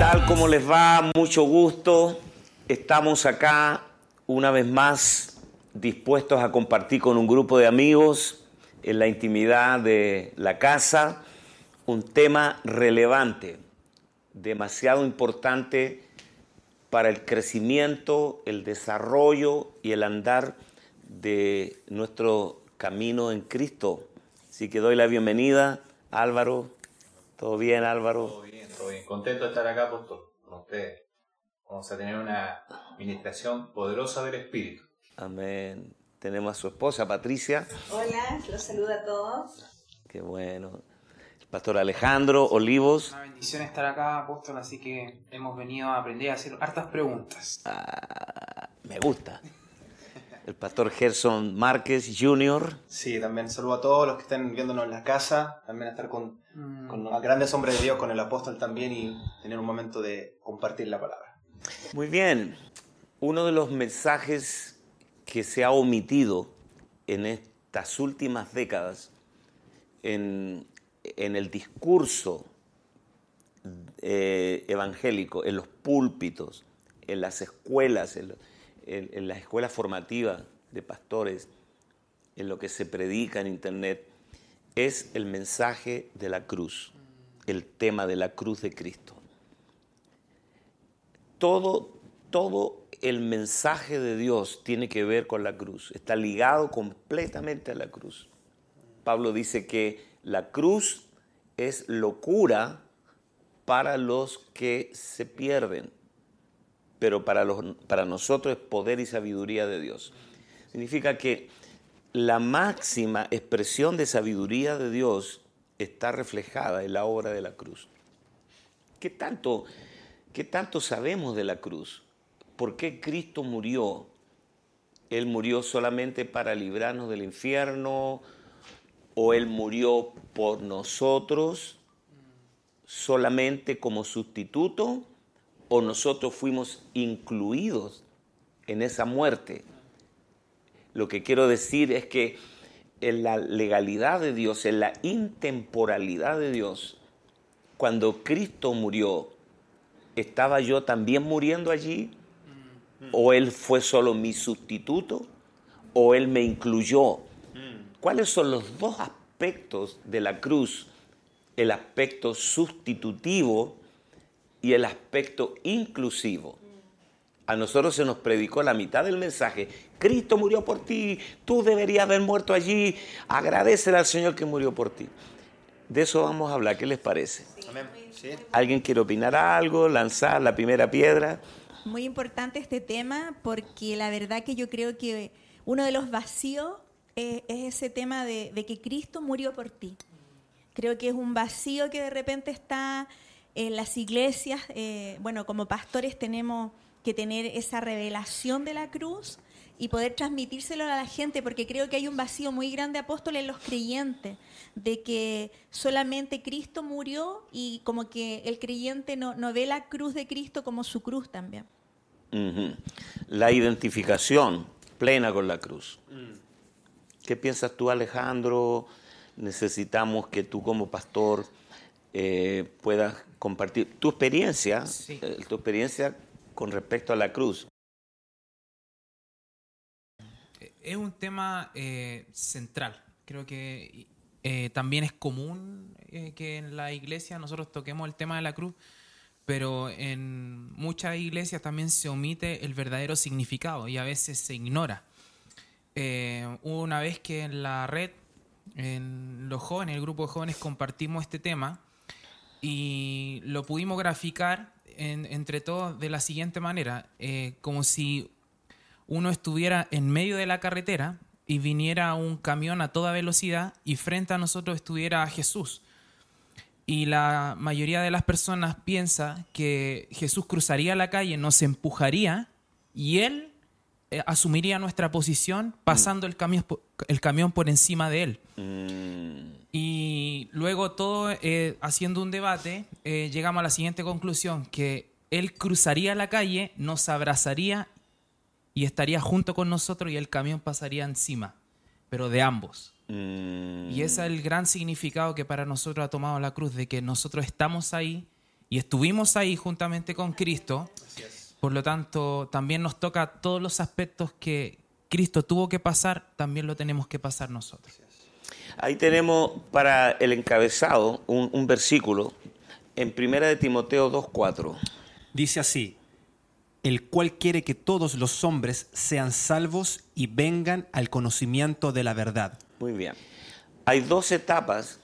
¿Qué tal? ¿Cómo les va? Mucho gusto. Estamos acá una vez más dispuestos a compartir con un grupo de amigos en la intimidad de la casa un tema relevante, demasiado importante para el crecimiento, el desarrollo y el andar de nuestro camino en Cristo. Así que doy la bienvenida, Álvaro. ¿Todo bien, Álvaro? Bien. Contento de estar acá, Apóstol, con ustedes. Vamos a tener una administración poderosa del Espíritu. Amén. Tenemos a su esposa, Patricia. Hola, los saludo a todos. Qué bueno. El pastor Alejandro Olivos. Una bendición estar acá, apóstol, así que hemos venido a aprender a hacer hartas preguntas. Ah, me gusta. El pastor Gerson Márquez Jr. Sí, también saludo a todos los que estén viéndonos en la casa, también a estar con, Mm, con los grandes hombres de Dios, con el apóstol también y tener un momento de compartir la palabra. Muy bien. Uno de los mensajes que se ha omitido en estas últimas décadas en, en el discurso eh, evangélico, en los púlpitos, en las escuelas, en, en- en las escuelas formativas de pastores, en lo que se predica en internet, es el mensaje de la cruz, el tema de la cruz de Cristo todo, todo el mensaje de Dios tiene que ver con la cruz, está ligado completamente a la cruz. Pablo dice que la cruz es locura para los que se pierden, pero para, los, para nosotros es poder y sabiduría de Dios. Significa que la máxima expresión de sabiduría de Dios está reflejada en la obra de la cruz. ¿Qué tanto, qué tanto sabemos de la cruz? ¿Por qué Cristo murió? ¿Él murió solamente para librarnos del infierno? ¿O Él murió por nosotros solamente como sustituto? ¿O nosotros fuimos incluidos en esa muerte? Lo que quiero decir es que en la legalidad de Dios, en la intemporalidad de Dios, cuando Cristo murió, ¿estaba yo también muriendo allí? ¿O Él fue solo mi sustituto? ¿O Él me incluyó? ¿Cuáles son los dos aspectos de la cruz? El aspecto sustitutivo y el aspecto inclusivo. A nosotros se nos predicó la mitad del mensaje. Cristo murió por ti, tú deberías haber muerto allí. Agradecele al Señor que murió por ti. De eso vamos a hablar, ¿qué les parece? ¿Alguien quiere opinar algo? ¿Lanzar la primera piedra? Muy importante este tema porque la verdad que yo creo que uno de los vacíos eh, es ese tema de, de que Cristo murió por ti. Creo que es un vacío que de repente está en las iglesias. eh, bueno, como pastores tenemos que tener esa revelación de la cruz y poder transmitírselo a la gente, porque creo que hay un vacío muy grande, apóstol, en los creyentes, de que solamente Cristo murió y como que el creyente no, no ve la cruz de Cristo como su cruz también. La identificación plena con la cruz. ¿Qué piensas tú, Alejandro? Necesitamos que tú como pastor eh, puedas compartir tu experiencia, Sí. eh, tu experiencia con respecto a la cruz. Es un tema eh, central. Creo que eh, también es común eh, que en la iglesia nosotros toquemos el tema de la cruz, pero en muchas iglesias también se omite el verdadero significado y a veces se ignora. Una vez que en la red, en los jóvenes, el grupo de jóvenes, compartimos este tema y lo pudimos graficar en- entre todos de la siguiente manera, eh, como si uno estuviera en medio de la carretera y viniera un camión a toda velocidad y frente a nosotros estuviera Jesús. Y la mayoría de las personas piensa que Jesús cruzaría la calle, nos empujaría y él asumiría nuestra posición pasando el, camión, el camión por encima de él. Mm, Y luego todo eh, haciendo un debate, eh, llegamos a la siguiente conclusión, que él cruzaría la calle, nos abrazaría y estaría junto con nosotros y el camión pasaría encima, pero de ambos. mm, Y ese es el gran significado que para nosotros ha tomado la cruz, de que nosotros estamos ahí y estuvimos ahí juntamente con Cristo. Por lo tanto, también nos toca todos los aspectos que Cristo tuvo que pasar, también lo tenemos que pasar nosotros. Ahí tenemos para el encabezado un, un versículo en Primera de Timoteo 2.4. Dice así, el cual quiere que todos los hombres sean salvos y vengan al conocimiento de la verdad. Muy bien. Hay dos etapas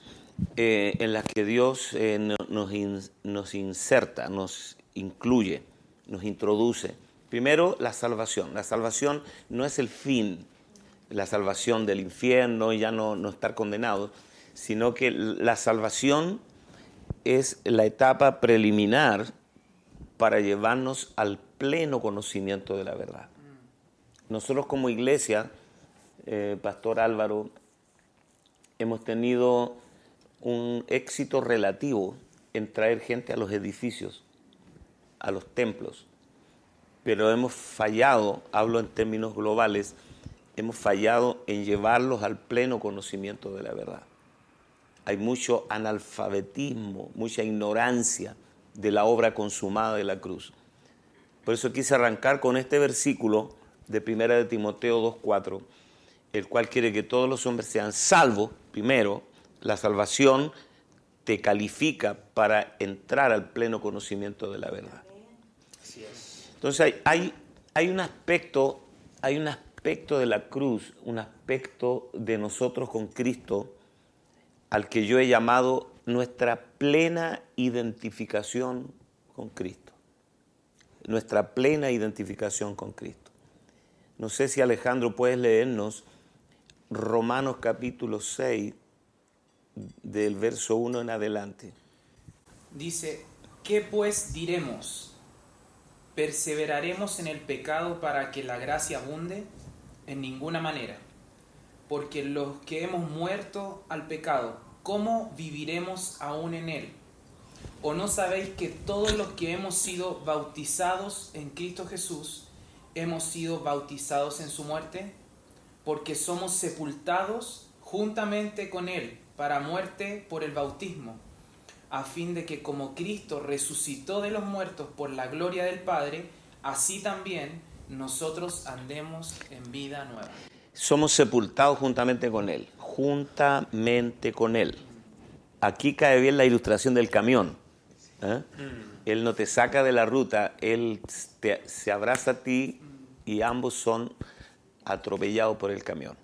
eh, en las que Dios eh, no- nos, in- nos inserta, nos incluye, nos introduce. Primero, la salvación. La salvación no es el fin, la salvación del infierno y ya no, no estar condenado, sino que la salvación es la etapa preliminar para llevarnos al pleno conocimiento de la verdad. Nosotros como iglesia, eh, Pastor Álvaro, hemos tenido un éxito relativo en traer gente a los edificios, a los templos, pero hemos fallado, hablo en términos globales, hemos fallado en llevarlos al pleno conocimiento de la verdad. Hay mucho analfabetismo, mucha ignorancia de la obra consumada de la cruz. Por eso quise arrancar con este versículo de 1 de Timoteo 2.4, el cual quiere que todos los hombres sean salvos. Primero, la salvación te califica para entrar al pleno conocimiento de la verdad. Entonces hay, hay, hay un aspecto, hay un aspecto de la cruz, un aspecto de nosotros con Cristo, al que yo he llamado nuestra plena identificación con Cristo. Nuestra plena identificación con Cristo. No sé si Alejandro puedes leernos Romanos capítulo 6, del verso 1 en adelante. Dice, ¿qué pues diremos? ¿Perseveraremos en el pecado para que la gracia abunde? En ninguna manera. Porque los que hemos muerto al pecado, ¿cómo viviremos aún en él? ¿O no sabéis que todos los que hemos sido bautizados en Cristo Jesús, hemos sido bautizados en su muerte? Porque somos sepultados juntamente con él para muerte por el bautismo a fin de que como Cristo resucitó de los muertos por la gloria del Padre, así también nosotros andemos en vida nueva. Somos sepultados juntamente con Él, juntamente con Él. Aquí cae bien la ilustración del camión. ¿eh? Él no te saca de la ruta, Él te- se abraza a ti y ambos son atropellados por el camión.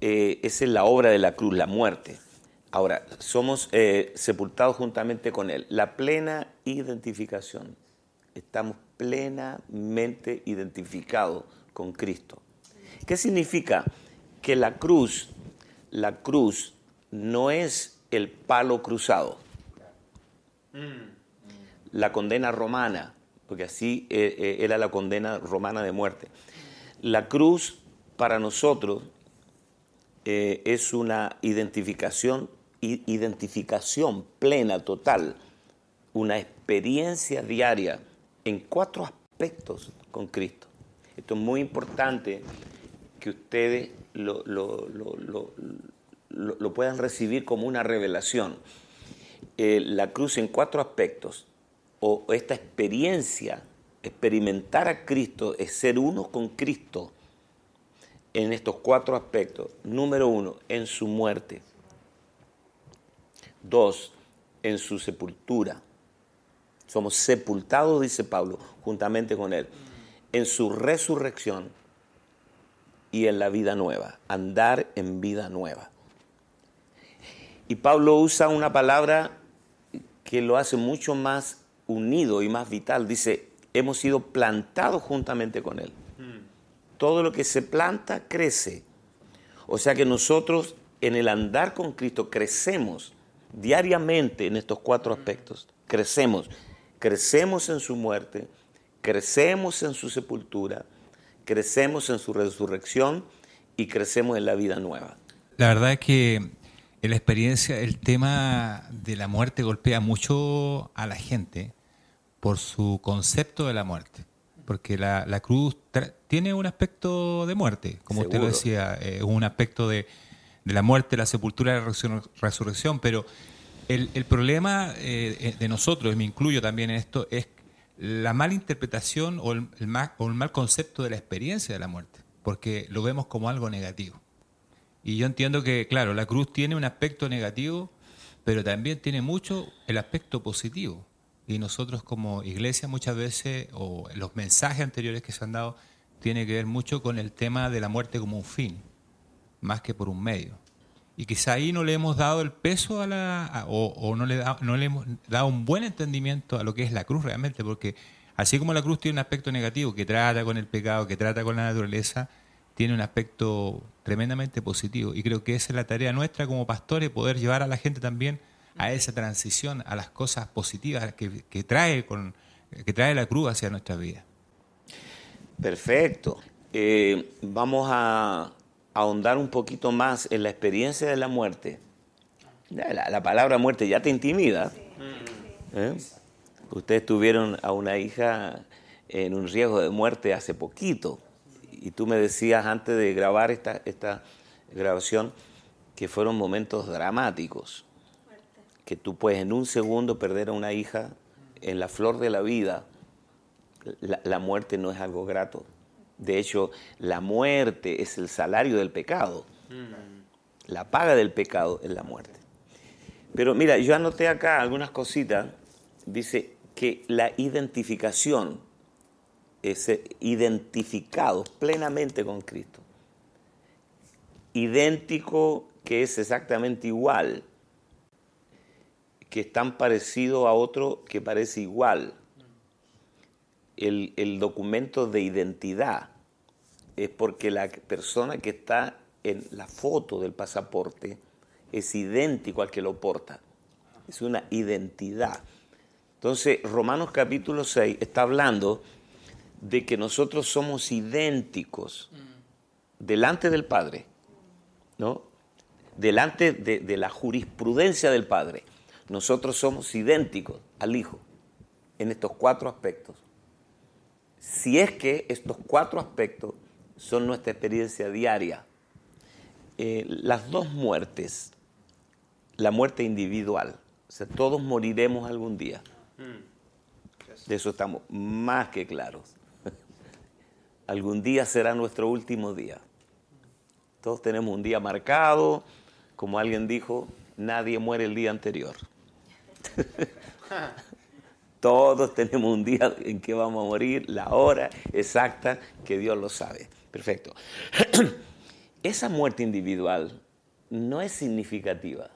Eh, esa es la obra de la cruz, la muerte. Ahora, somos eh, sepultados juntamente con Él. La plena identificación. Estamos plenamente identificados con Cristo. ¿Qué significa? Que la cruz, la cruz no es el palo cruzado. La condena romana, porque así eh, eh, era la condena romana de muerte. La cruz para nosotros es una identificación, identificación plena, total, una experiencia diaria en cuatro aspectos con Cristo. Esto es muy importante que ustedes lo, lo- lo- lo- puedan recibir como una revelación. Eh, la cruz en cuatro aspectos, o esta experiencia, experimentar a Cristo, es ser uno con Cristo en estos cuatro aspectos. Número uno, en su muerte. Dos, en su sepultura. Somos sepultados, dice Pablo, juntamente con Él. En su resurrección y en la vida nueva. Andar en vida nueva. Y Pablo usa una palabra que lo hace mucho más unido y más vital. Dice, hemos sido plantados juntamente con Él. Todo lo que se planta crece. O sea que nosotros en el andar con Cristo crecemos diariamente en estos cuatro aspectos. Crecemos. Crecemos en su muerte, crecemos en su sepultura, crecemos en su resurrección y crecemos en la vida nueva. La verdad es que en la experiencia el tema de la muerte golpea mucho a la gente por su concepto de la muerte. Porque la, la cruz tiene un aspecto de muerte, como usted lo decía, eh, un aspecto de, de la muerte, la sepultura la resur- resurrección, pero El, problema eh, eh, de nosotros, y me incluyo también en esto, es la mala interpretación o el, el ma- o el mal concepto de la experiencia de la muerte, porque lo vemos como algo negativo. Y yo entiendo que, claro, la cruz tiene un aspecto negativo, pero también tiene mucho el aspecto positivo. Y nosotros como iglesia muchas veces, o los mensajes anteriores que se han dado, tiene que ver mucho con el tema de la muerte como un fin, más que por un medio. Y quizá ahí no le hemos dado el peso a la, o no, le da- no le hemos dado un buen entendimiento a lo que es la cruz realmente, porque así como la cruz tiene un aspecto negativo que trata con el pecado, que trata con la naturaleza, tiene un aspecto tremendamente positivo. Y creo que esa es la tarea nuestra como pastores, poder llevar a la gente también a esa transición, a las cosas positivas que, que trae, con, que trae la cruz hacia nuestra vida. Perfecto. Eh, vamos a ahondar un poquito más en la experiencia de la muerte. La, la palabra muerte ya te intimida. ¿Eh? Ustedes tuvieron a una hija en un riesgo de muerte hace poquito. Y tú me decías antes de grabar esta, esta grabación que fueron momentos dramáticos. Que tú puedes en un segundo perder a una hija en la flor de la vida la, la muerte no es algo grato. De hecho, la muerte es el salario del pecado. La paga del pecado es la muerte. Pero mira, yo anoté acá algunas cositas. Dice que la identificación es ser identificados plenamente con Cristo. Idéntico que es exactamente igual, que es tan parecido a otro que parece igual el, el documento de identidad es porque la persona que está en la foto del pasaporte es idéntico al que lo porta. Es una identidad. Entonces, Romanos capítulo 6 está hablando de que nosotros somos idénticos delante del Padre, ¿no? Delante de, de la jurisprudencia del Padre. Nosotros somos idénticos al Hijo en estos cuatro aspectos si es que estos cuatro aspectos son nuestra experiencia diaria. Eh, las dos muertes, la muerte individual, o sea, todos moriremos algún día. De eso estamos más que claros. algún día será nuestro último día. Todos tenemos un día marcado, como alguien dijo, nadie muere el día anterior. Todos tenemos un día en que vamos a morir, la hora exacta que Dios lo sabe. Perfecto. Esa muerte individual no es significativa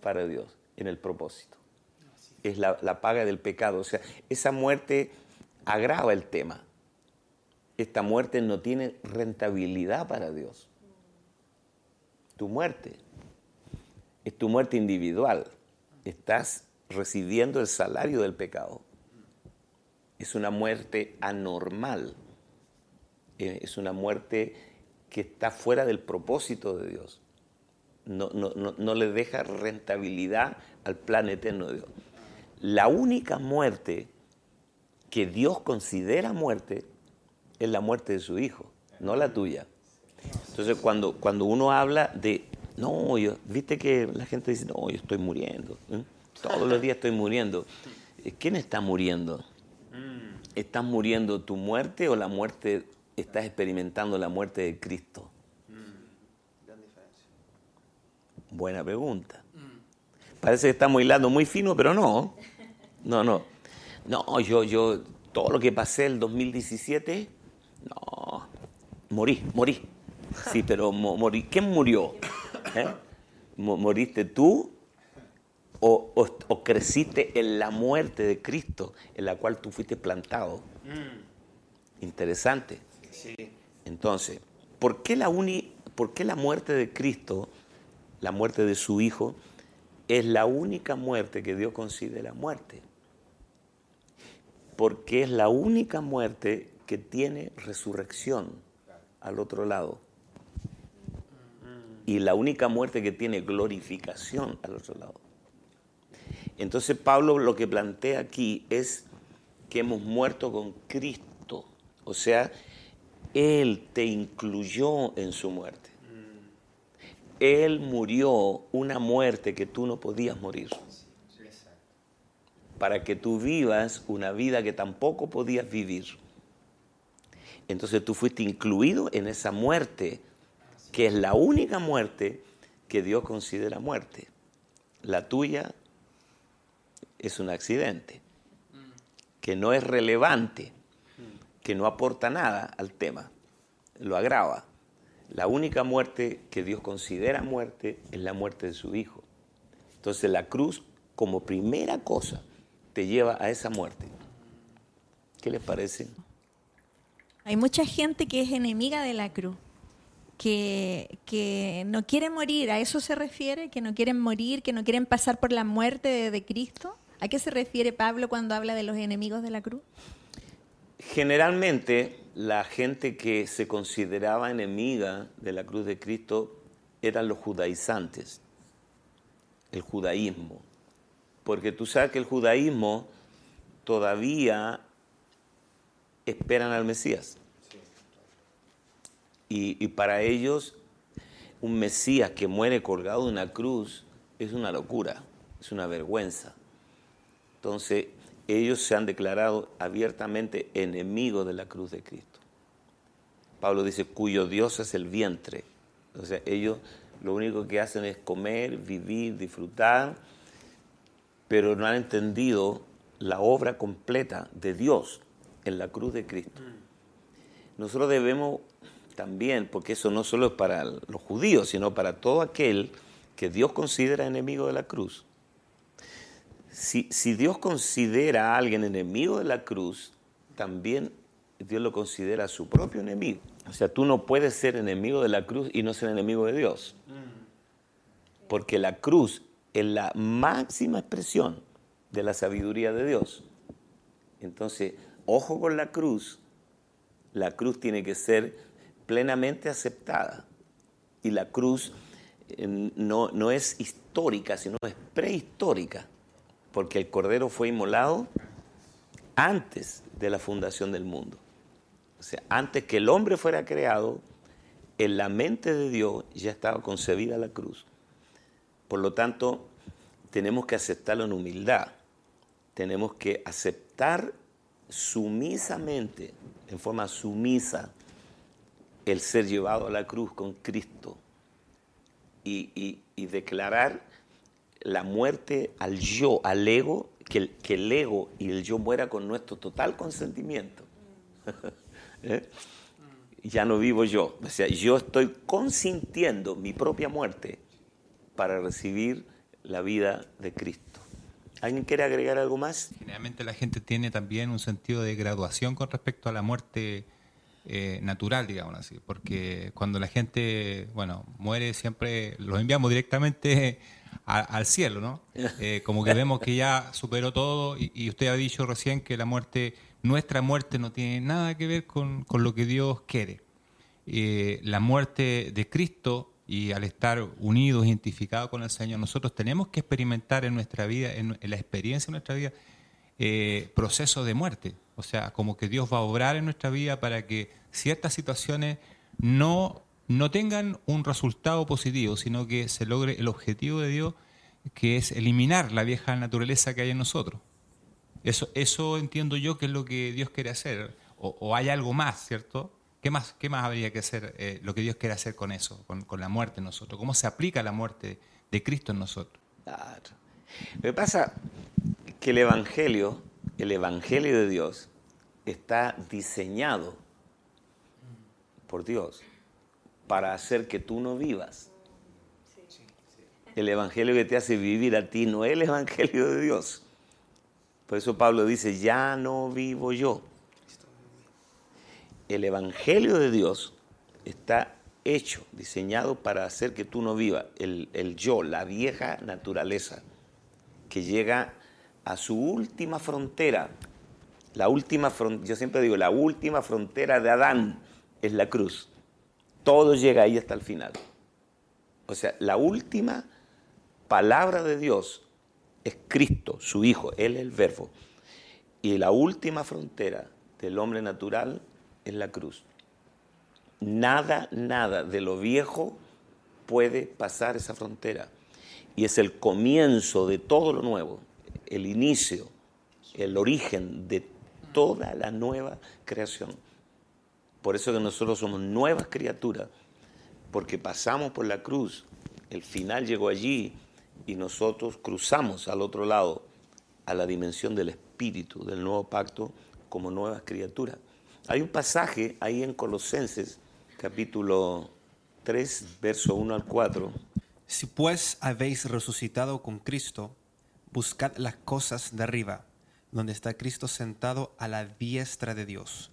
para Dios en el propósito. Es la, la paga del pecado. O sea, esa muerte agrava el tema. Esta muerte no tiene rentabilidad para Dios. Tu muerte es tu muerte individual. Estás recibiendo el salario del pecado es una muerte anormal, eh, es una muerte que está fuera del propósito de Dios. No, no, no, no, le deja rentabilidad al plan eterno de Dios. La única muerte que Dios considera muerte es la muerte de su hijo, no la tuya. Entonces cuando, cuando uno habla de, no, yo, viste que la gente dice, no, yo estoy muriendo, ¿eh? todos los días estoy muriendo. ¿Quién está muriendo? ¿Estás muriendo tu muerte o la muerte, estás experimentando la muerte de Cristo? Buena pregunta. Parece que estamos hilando muy fino, pero no. No, no. No, yo, yo, todo lo que pasé el 2017, no, morí, morí. Sí, pero mo- morí. ¿Quién murió? ¿Eh? Mo- ¿Moriste tú o, o- o creciste en la muerte de Cristo en la cual tú fuiste plantado? Interesante. Entonces, ¿por qué, la uni- ¿por qué la muerte de Cristo, la muerte de su Hijo, es la única muerte que Dios considera muerte? Porque es la única muerte que tiene resurrección al otro lado. Y la única muerte que tiene glorificación al otro lado. Entonces Pablo lo que plantea aquí es que hemos muerto con Cristo. O sea, Él te incluyó en su muerte. Él murió una muerte que tú no podías morir. para que tú vivas una vida que tampoco podías vivir. Entonces tú fuiste incluido en esa muerte, que es la única muerte que Dios considera muerte. La tuya es un accidente, que no es relevante, que no aporta nada al tema, lo agrava. La única muerte que Dios considera muerte es la muerte de su Hijo. Entonces la cruz, como primera cosa, te lleva a esa muerte. ¿Qué les parece? Hay mucha gente que es enemiga de la cruz, que, que no quiere morir, ¿a eso se refiere? ¿Que no quieren morir, que no quieren pasar por la muerte de, de Cristo? ¿A qué se refiere Pablo cuando habla de los enemigos de la cruz? Generalmente la gente que se consideraba enemiga de la cruz de Cristo eran los judaizantes, el judaísmo. Porque tú sabes que el judaísmo todavía esperan al Mesías. Y, y para ellos un Mesías que muere colgado de una cruz es una locura, es una vergüenza. Entonces, ellos se han declarado abiertamente enemigos de la cruz de Cristo. Pablo dice, cuyo Dios es el vientre. O sea, ellos lo único que hacen es comer, vivir, disfrutar, pero no han entendido la obra completa de Dios en la cruz de Cristo. Nosotros debemos también, porque eso no solo es para los judíos, sino para todo aquel que Dios considera enemigo de la cruz. Si, si Dios considera a alguien enemigo de la cruz, también Dios lo considera su propio enemigo. O sea, tú no puedes ser enemigo de la cruz y no ser enemigo de Dios. Porque la cruz es la máxima expresión de la sabiduría de Dios. Entonces, ojo con la cruz. La cruz tiene que ser plenamente aceptada. Y la cruz eh, no, no es histórica, sino es prehistórica. Porque el Cordero fue inmolado antes de la fundación del mundo. O sea, antes que el hombre fuera creado, en la mente de Dios ya estaba concebida la cruz. Por lo tanto, tenemos que aceptarlo en humildad. Tenemos que aceptar sumisamente, en forma sumisa, el ser llevado a la cruz con Cristo y, y- y declarar la muerte al yo, al ego, que el, que el ego y el yo muera con nuestro total consentimiento. ¿Eh? Ya no vivo yo, o sea, yo estoy consintiendo mi propia muerte para recibir la vida de Cristo. ¿Alguien quiere agregar algo más? Generalmente la gente tiene también un sentido de graduación con respecto a la muerte eh, natural, digamos así, porque cuando la gente, bueno, muere siempre los enviamos directamente a- al cielo, ¿no? Eh, como que vemos que ya superó todo y, y usted ha dicho recién que la muerte, nuestra muerte no tiene nada que ver con, con lo que Dios quiere. Eh, la muerte de Cristo y al estar unidos, identificados con el Señor, nosotros tenemos que experimentar en nuestra vida, en, en la experiencia de nuestra vida, eh, procesos de muerte. O sea, como que Dios va a obrar en nuestra vida para que ciertas situaciones no, no tengan un resultado positivo, sino que se logre el objetivo de Dios, que es eliminar la vieja naturaleza que hay en nosotros. Eso, eso entiendo yo que es lo que Dios quiere hacer. O, hay algo más, ¿cierto? ¿Qué más, qué más habría que hacer eh, lo que Dios quiere hacer con eso, con, con la muerte en nosotros? ¿Cómo se aplica la muerte de Cristo en nosotros? Claro. Lo que pasa que el Evangelio, el Evangelio de Dios, está diseñado por Dios para hacer que tú no vivas. El Evangelio que te hace vivir a ti no es el Evangelio de Dios. Por eso Pablo dice, ya no vivo yo. El Evangelio de Dios está hecho, diseñado para hacer que tú no vivas. El, el yo, la vieja naturaleza, que llega a su última frontera. La última fron- yo siempre digo, la última frontera de Adán es la cruz. Todo llega ahí hasta el final. O sea, la última palabra de Dios es Cristo, su Hijo, Él es el verbo. Y la última frontera del hombre natural es la cruz. Nada, nada de lo viejo puede pasar esa frontera. Y es el comienzo de todo lo nuevo, el inicio el origen de toda la nueva creación. Por eso que nosotros somos nuevas criaturas, porque pasamos por la cruz, el final llegó allí y nosotros cruzamos al otro lado, a la dimensión del espíritu, del nuevo pacto, como nuevas criaturas. Hay un pasaje ahí en Colosenses, capítulo 3, verso 1 al 4. Si pues habéis resucitado con Cristo, buscad las cosas de arriba, donde está Cristo sentado a la diestra de Dios.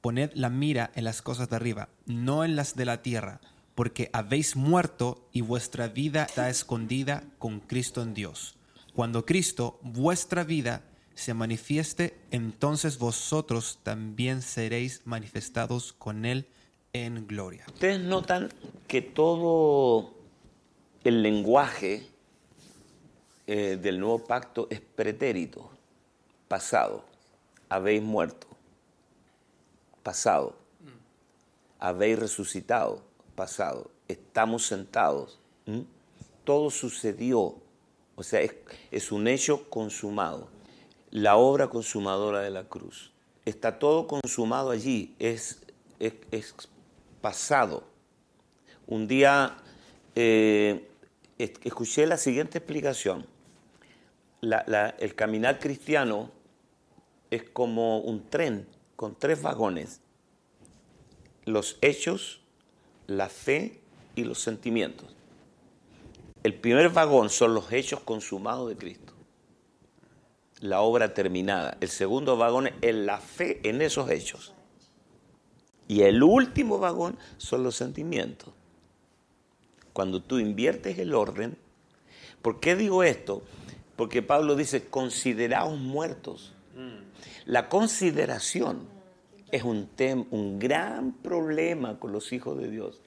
Poned la mira en las cosas de arriba, no en las de la tierra, porque habéis muerto y vuestra vida está escondida con Cristo en Dios. Cuando Cristo, vuestra vida, se manifieste, entonces vosotros también seréis manifestados con Él en gloria. Ustedes notan que todo el lenguaje eh, del nuevo pacto es pretérito, pasado, habéis muerto, pasado, habéis resucitado, pasado, estamos sentados, ¿m? todo sucedió, o sea, es, un hecho consumado, la obra consumadora de la cruz, está todo consumado allí, es, pasado. Un día eh, es- escuché la siguiente explicación. El caminar cristiano es como un tren con tres vagones. Los hechos, la fe y los sentimientos. El primer vagón son los hechos consumados de Cristo. La obra terminada. El segundo vagón es la fe en esos hechos. Y el último vagón son los sentimientos. Cuando tú inviertes el orden, ¿por qué digo esto? Porque Pablo dice, consideraos muertos. La consideración es un, un gran problema con los hijos de Dios.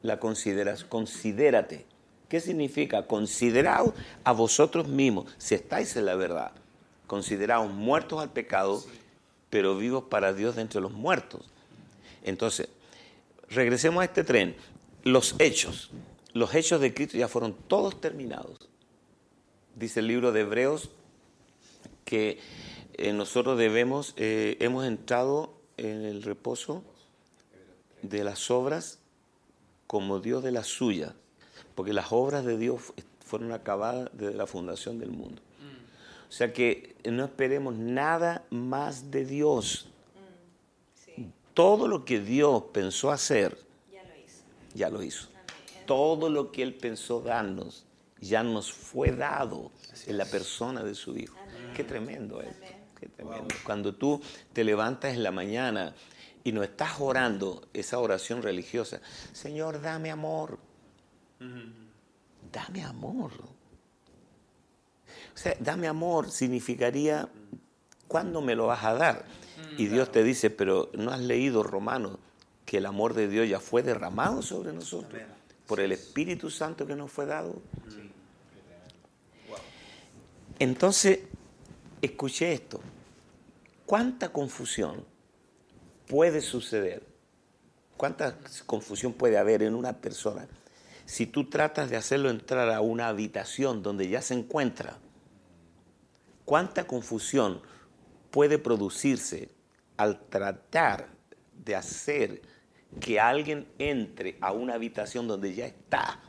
La consideras, considérate. ¿Qué significa? Consideraos a vosotros mismos, si estáis en la verdad. Consideraos muertos al pecado, pero vivos para Dios de entre los muertos. Entonces, regresemos a este tren. Los hechos, los hechos de Cristo ya fueron todos terminados. Dice el libro de Hebreos que eh, nosotros debemos, eh, hemos entrado en el reposo de las obras como Dios de las suyas, porque las obras de Dios fu- fueron acabadas desde la fundación del mundo. O sea que no esperemos nada más de Dios. Todo lo que Dios pensó hacer, ya lo hizo. Todo lo que Él pensó darnos, ya nos fue dado en la persona de su Hijo. Qué tremendo es. Qué tremendo. Cuando tú te levantas en la mañana y no estás orando esa oración religiosa, Señor, dame amor. Dame amor. O sea, dame amor significaría, ¿cuándo me lo vas a dar? Y Dios te dice, pero ¿no has leído Romanos que el amor de Dios ya fue derramado sobre nosotros por el Espíritu Santo que nos fue dado? Entonces, escuché esto. ¿Cuánta confusión puede suceder? ¿Cuánta confusión puede haber en una persona si tú tratas de hacerlo entrar a una habitación donde ya se encuentra? ¿Cuánta confusión puede producirse al tratar de hacer que alguien entre a una habitación donde ya está?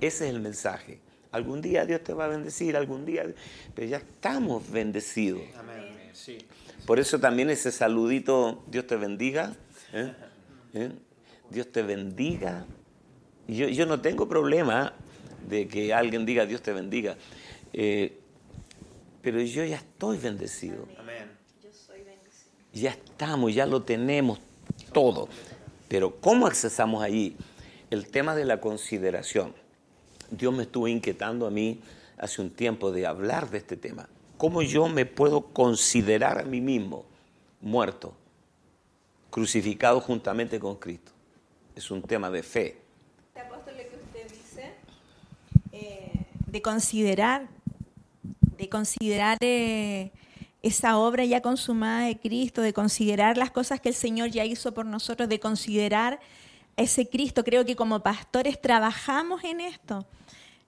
Ese es el mensaje. Algún día Dios te va a bendecir, algún día, pero ya estamos bendecidos. Amén. Sí. Por eso también ese saludito, Dios te bendiga. ¿eh? ¿Eh? Dios te bendiga. Yo, yo no tengo problema de que alguien diga Dios te bendiga. Eh, pero yo ya estoy bendecido. Amén. Ya estamos, ya lo tenemos todo. Pero ¿cómo accesamos allí? El tema de la consideración. Dios me estuvo inquietando a mí hace un tiempo de hablar de este tema. ¿Cómo yo me puedo considerar a mí mismo muerto, crucificado juntamente con Cristo? Es un tema de fe. Apóstol que usted dice, eh, de considerar, de considerar eh, esa obra ya consumada de Cristo, de considerar las cosas que el Señor ya hizo por nosotros, de considerar ese Cristo. Creo que como pastores trabajamos en esto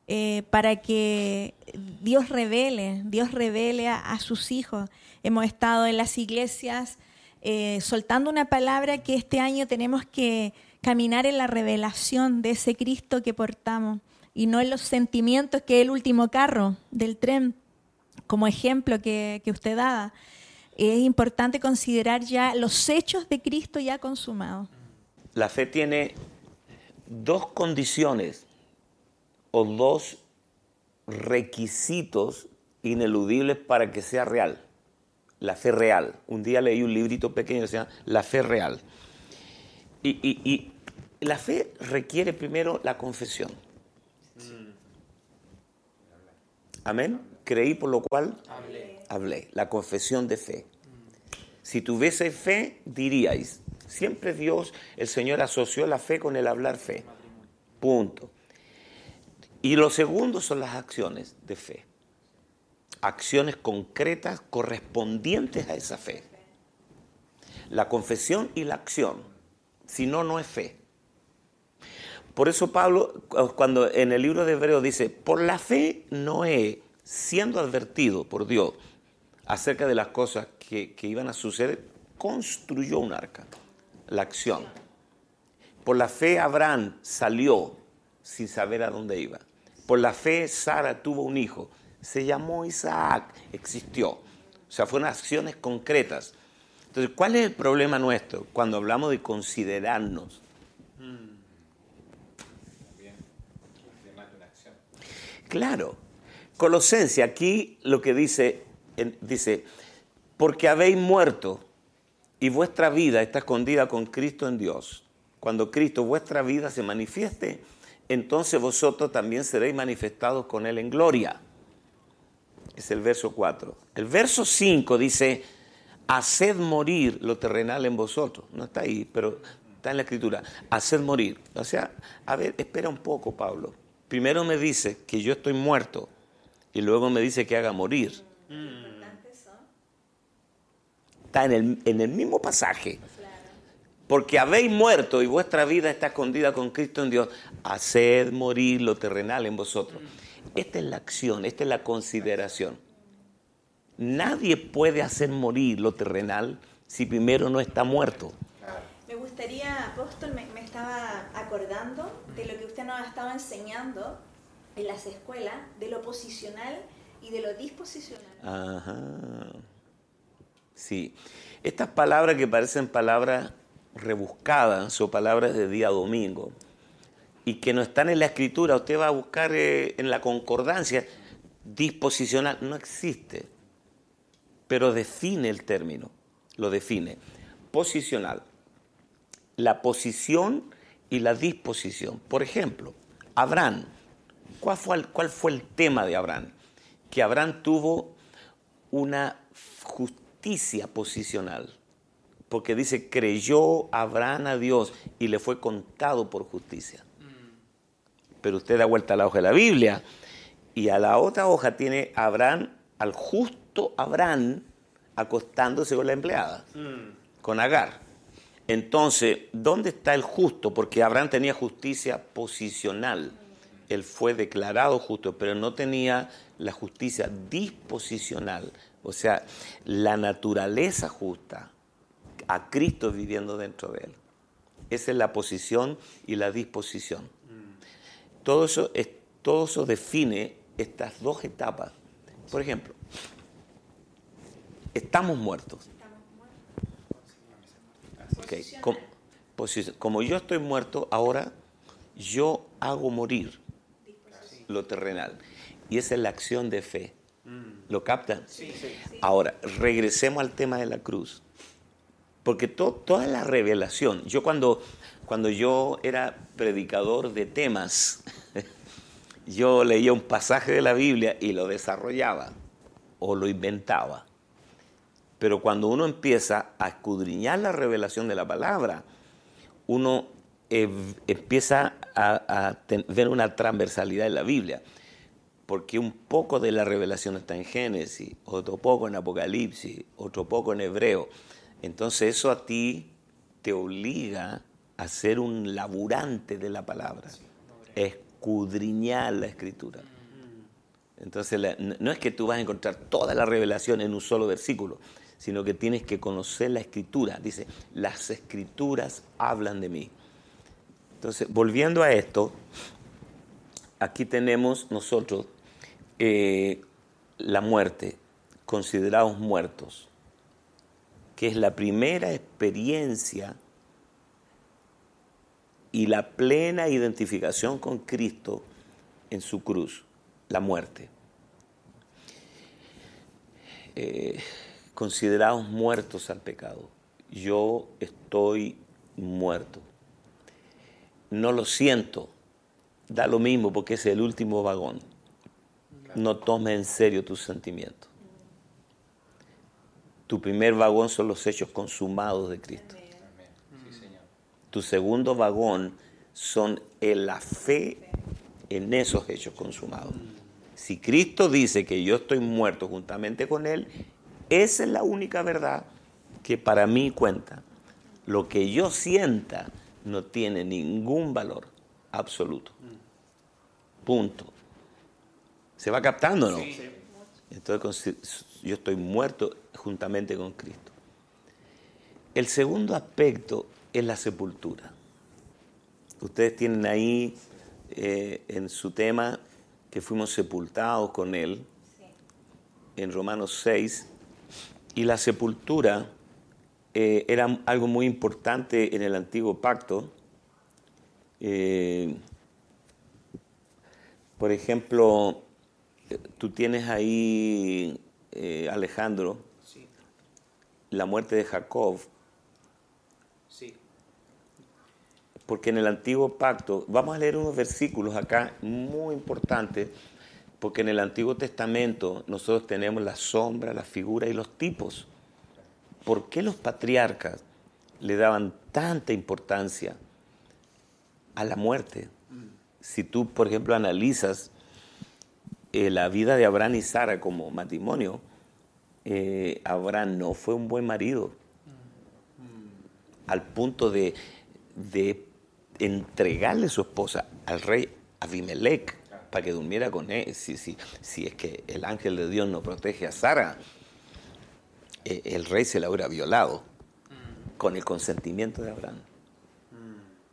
eh, para que Dios revele, Dios revele a, sus hijos. Hemos estado en las iglesias eh, soltando una palabra que este año tenemos que caminar en la revelación de ese Cristo que portamos y no en los sentimientos que el último carro del tren, como ejemplo que, que usted daba. Es importante considerar ya los hechos de Cristo ya consumados. La fe tiene dos condiciones o dos requisitos ineludibles para que sea real. La fe real. Un día leí un librito pequeño que se llama La fe real. Y, y- y la fe requiere primero la confesión. Amén. Creí por lo cual hablé. La confesión de fe. Si tuviese fe, diríais. Siempre Dios, el Señor asoció la fe con el hablar fe. Punto. Y lo segundo son las acciones de fe. Acciones concretas correspondientes a esa fe. La confesión y la acción. Si no, no es fe. Por eso Pablo, cuando en el libro de Hebreos dice, por la fe Noé, siendo advertido por Dios acerca de las cosas que, que iban a suceder, construyó un arca. La acción. Por la fe Abraham salió sin saber a dónde iba. Por la fe Sara tuvo un hijo. Se llamó Isaac. Existió. O sea, fueron acciones concretas. Entonces, ¿cuál es el problema nuestro cuando hablamos de considerarnos? Claro. Colosense, aquí lo que dice, dice, porque habéis muerto y vuestra vida está escondida con Cristo en Dios. Cuando Cristo, vuestra vida, se manifieste, entonces vosotros también seréis manifestados con Él en gloria. Es el verso 4. El verso 5 dice, haced morir lo terrenal en vosotros. No está ahí, pero está en la escritura. Haced morir. O sea, a ver, espera un poco, Pablo. Primero me dice que yo estoy muerto y luego me dice que haga morir. Está en el, en el mismo pasaje. Porque habéis muerto y vuestra vida está escondida con Cristo en Dios. Haced morir lo terrenal en vosotros. Esta es la acción, esta es la consideración. Nadie puede hacer morir lo terrenal si primero no está muerto. Me gustaría, apóstol, me, me estaba acordando de lo que usted nos ha estado enseñando en las escuelas, de lo posicional y de lo disposicional. Ajá. Sí. Estas palabras que parecen palabras rebuscadas son palabras de día domingo y que no están en la escritura. Usted va a buscar eh, en la concordancia disposicional. No existe. Pero define el término. Lo define. Posicional. La posición y la disposición. Por ejemplo, Abraham. ¿Cuál fue el, cuál fue el tema de Abraham? Que Abraham tuvo una justicia posicional. Porque dice, creyó Abraham a Dios y le fue contado por justicia. Pero usted da vuelta a la hoja de la Biblia y a la otra hoja tiene Abraham, al justo Abraham, acostándose con la empleada, con Agar. Entonces, ¿dónde está el justo? Porque Abraham tenía justicia posicional. Él fue declarado justo, pero no tenía la justicia disposicional. O sea, la naturaleza justa a Cristo viviendo dentro de él. Esa es la posición y la disposición. Todo eso, es, todo eso define estas dos etapas. Por ejemplo, estamos muertos. Ok, com- posi- Como yo estoy muerto, ahora yo hago morir lo terrenal. Y esa es la acción de fe. ¿Lo captan? Ahora, regresemos al tema de la cruz. Porque to- toda la revelación, yo cuando, cuando yo era predicador de temas, yo leía un pasaje de la Biblia y lo desarrollaba o lo inventaba. Pero cuando uno empieza a escudriñar la revelación de la palabra, uno eh, empieza a, a ten- ver una transversalidad en la Biblia. Porque un poco de la revelación está en Génesis, otro poco en Apocalipsis, otro poco en Hebreo. Entonces eso a ti te obliga a ser un laburante de la palabra, escudriñar la escritura. Entonces, no es que tú vas a encontrar toda la revelación en un solo versículo, sino que tienes que conocer la escritura. Dice, las escrituras hablan de mí. Entonces, volviendo a esto, aquí tenemos nosotros eh, la muerte, considerados muertos, que es la primera experiencia y la plena identificación con Cristo en su cruz, la muerte. Eh, considerados muertos al pecado. Yo estoy muerto. No lo siento. Da lo mismo porque es el último vagón. No tomes en serio tus sentimientos. Tu primer vagón son los hechos consumados de Cristo. Tu segundo vagón son en la fe en esos hechos consumados. Si Cristo dice que yo estoy muerto juntamente con Él, esa es la única verdad que para mí cuenta. Lo que yo sienta no tiene ningún valor absoluto. Punto. ¿Se va captando no? Entonces consi- yo estoy muerto juntamente con Cristo. El segundo aspecto es la sepultura. Ustedes tienen ahí eh, en su tema que fuimos sepultados con Él en Romanos 6 y la sepultura eh, era algo muy importante en el antiguo pacto. Eh, por ejemplo, tú tienes ahí, eh, Alejandro, Sí, la muerte de Jacob, sí. porque en el antiguo pacto, vamos a leer unos versículos acá muy importantes, porque en el Antiguo Testamento nosotros tenemos la sombra, la figura y los tipos. ¿Por qué los patriarcas le daban tanta importancia a la muerte? Si tú, por ejemplo, analizas eh, la vida de Abraham y Sara como matrimonio, eh, Abraham no fue un buen marido al punto de, de entregarle su esposa al rey Abimelech para que durmiera con él. Si, si, si es que el ángel de Dios no protege a Sara, eh, el rey se la hubiera violado con el consentimiento de Abraham.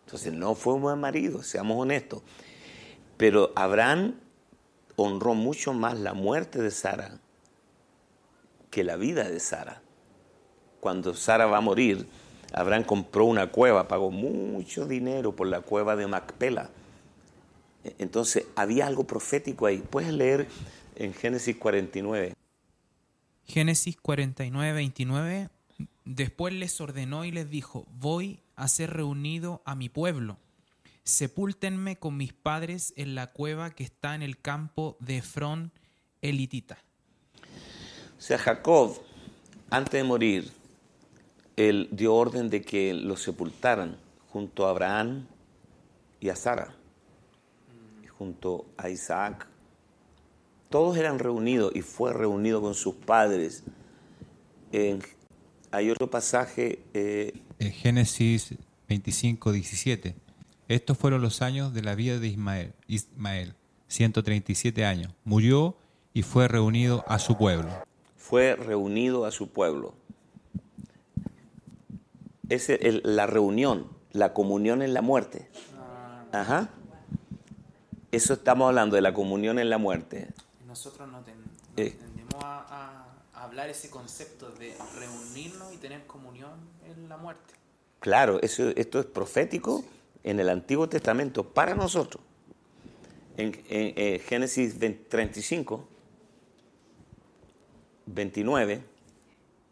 Entonces no fue un buen marido, seamos honestos. Pero Abraham honró mucho más la muerte de Sara que la vida de Sara. Cuando Sara va a morir, Abraham compró una cueva, pagó mucho dinero por la cueva de Macpela. E- Entonces había algo profético ahí. Puedes leer en Génesis 49. Génesis 49, 29. Después les ordenó y les dijo, voy a ser reunido a mi pueblo. Sepúltenme con mis padres en la cueva que está en el campo de Efrón elitita. O sea, Jacob, antes de morir, él dio orden de que lo sepultaran junto a Abraham y a Sara, y junto a Isaac. Todos eran reunidos y fue reunido con sus padres. En- hay otro pasaje, eh, En Génesis 25, 17. Estos fueron los años de la vida de Ismael, Ismael, 137 años. Murió y fue reunido a su pueblo. fue reunido a su pueblo. Es el- la reunión, la comunión en la muerte. Ajá. Eso estamos hablando de la comunión en la muerte. Nosotros no, Eh. tendemos a, hablar ese concepto de reunirnos y tener comunión en la muerte. Claro, eso, esto es profético en el Antiguo Testamento para nosotros. En, en- eh, Génesis 20 35, 29,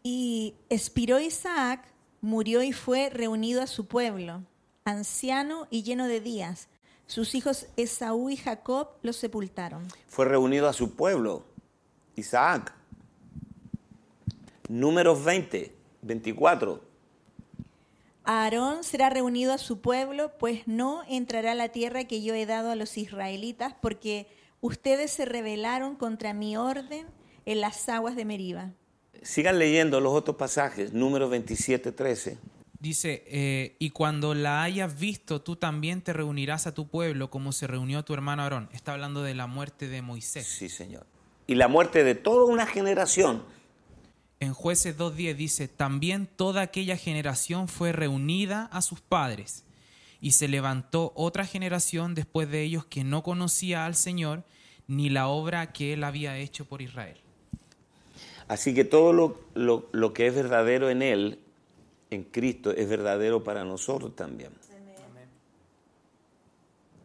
Y expiró Isaac, murió y fue reunido a su pueblo, anciano y lleno de días. Sus hijos Esaú y Jacob lo sepultaron. fue reunido a su pueblo, Isaac. Números 20, 24. Aarón será reunido a su pueblo, pues no entrará a la tierra que yo he dado a los israelitas, porque ustedes se rebelaron contra mi orden en las aguas de Meriba. Sigan leyendo los otros pasajes, números 27, 13. Dice, eh, y cuando la hayas visto, tú también te reunirás a tu pueblo como se reunió tu hermano Aarón. Está hablando de la muerte de Moisés. Sí, Señor. Y la muerte de toda una generación. En jueces 2.10 dice, también toda aquella generación fue reunida a sus padres, y se levantó otra generación después de ellos que no conocía al Señor ni la obra que él había hecho por Israel. Así que todo lo, lo- lo que es verdadero en Él, en Cristo, es verdadero para nosotros también.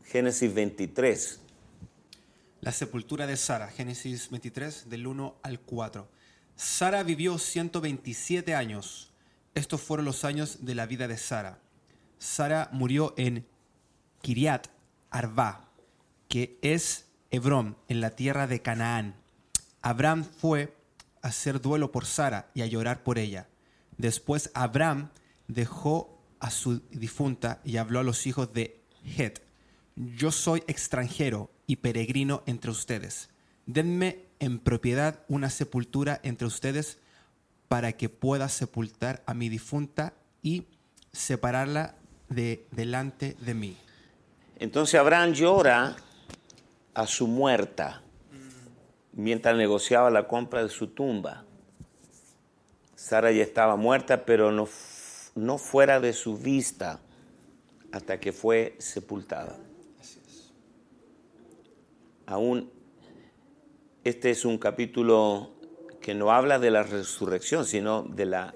Génesis 23. La sepultura de Sara, Génesis 23, del 1 al 4. Sara vivió 127 años. Estos fueron los años de la vida de Sara. Sara murió en Kiriat Arba, que es Hebrón, en la tierra de Canaán. Abraham fue a hacer duelo por Sara y a llorar por ella. Después Abraham dejó a su difunta y habló a los hijos de Het. Yo soy extranjero y peregrino entre ustedes. Denme en propiedad una sepultura entre ustedes para que pueda sepultar a mi difunta y separarla de delante de mí. Entonces Abraham llora a su muerta mientras negociaba la compra de su tumba. Sara ya estaba muerta, pero no, no fuera de su vista hasta que fue sepultada. Aún este es un capítulo que no habla de la resurrección, sino de la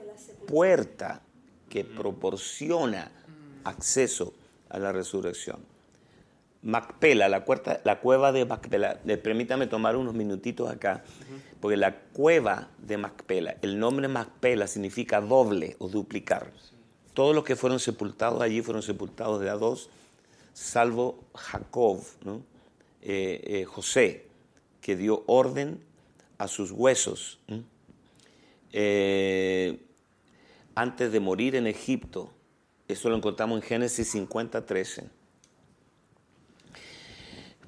puerta que proporciona acceso a la resurrección. Macpela, la, cueva de Macpela. Permítame tomar unos minutitos acá, porque la cueva de Macpela, el nombre Macpela significa doble o duplicar. Todos los que fueron sepultados allí fueron sepultados de a dos, salvo Jacob, ¿no? Eh, eh, José, que dio orden a sus huesos. Eh, antes de morir en Egipto, eso lo encontramos en Génesis 50, 13.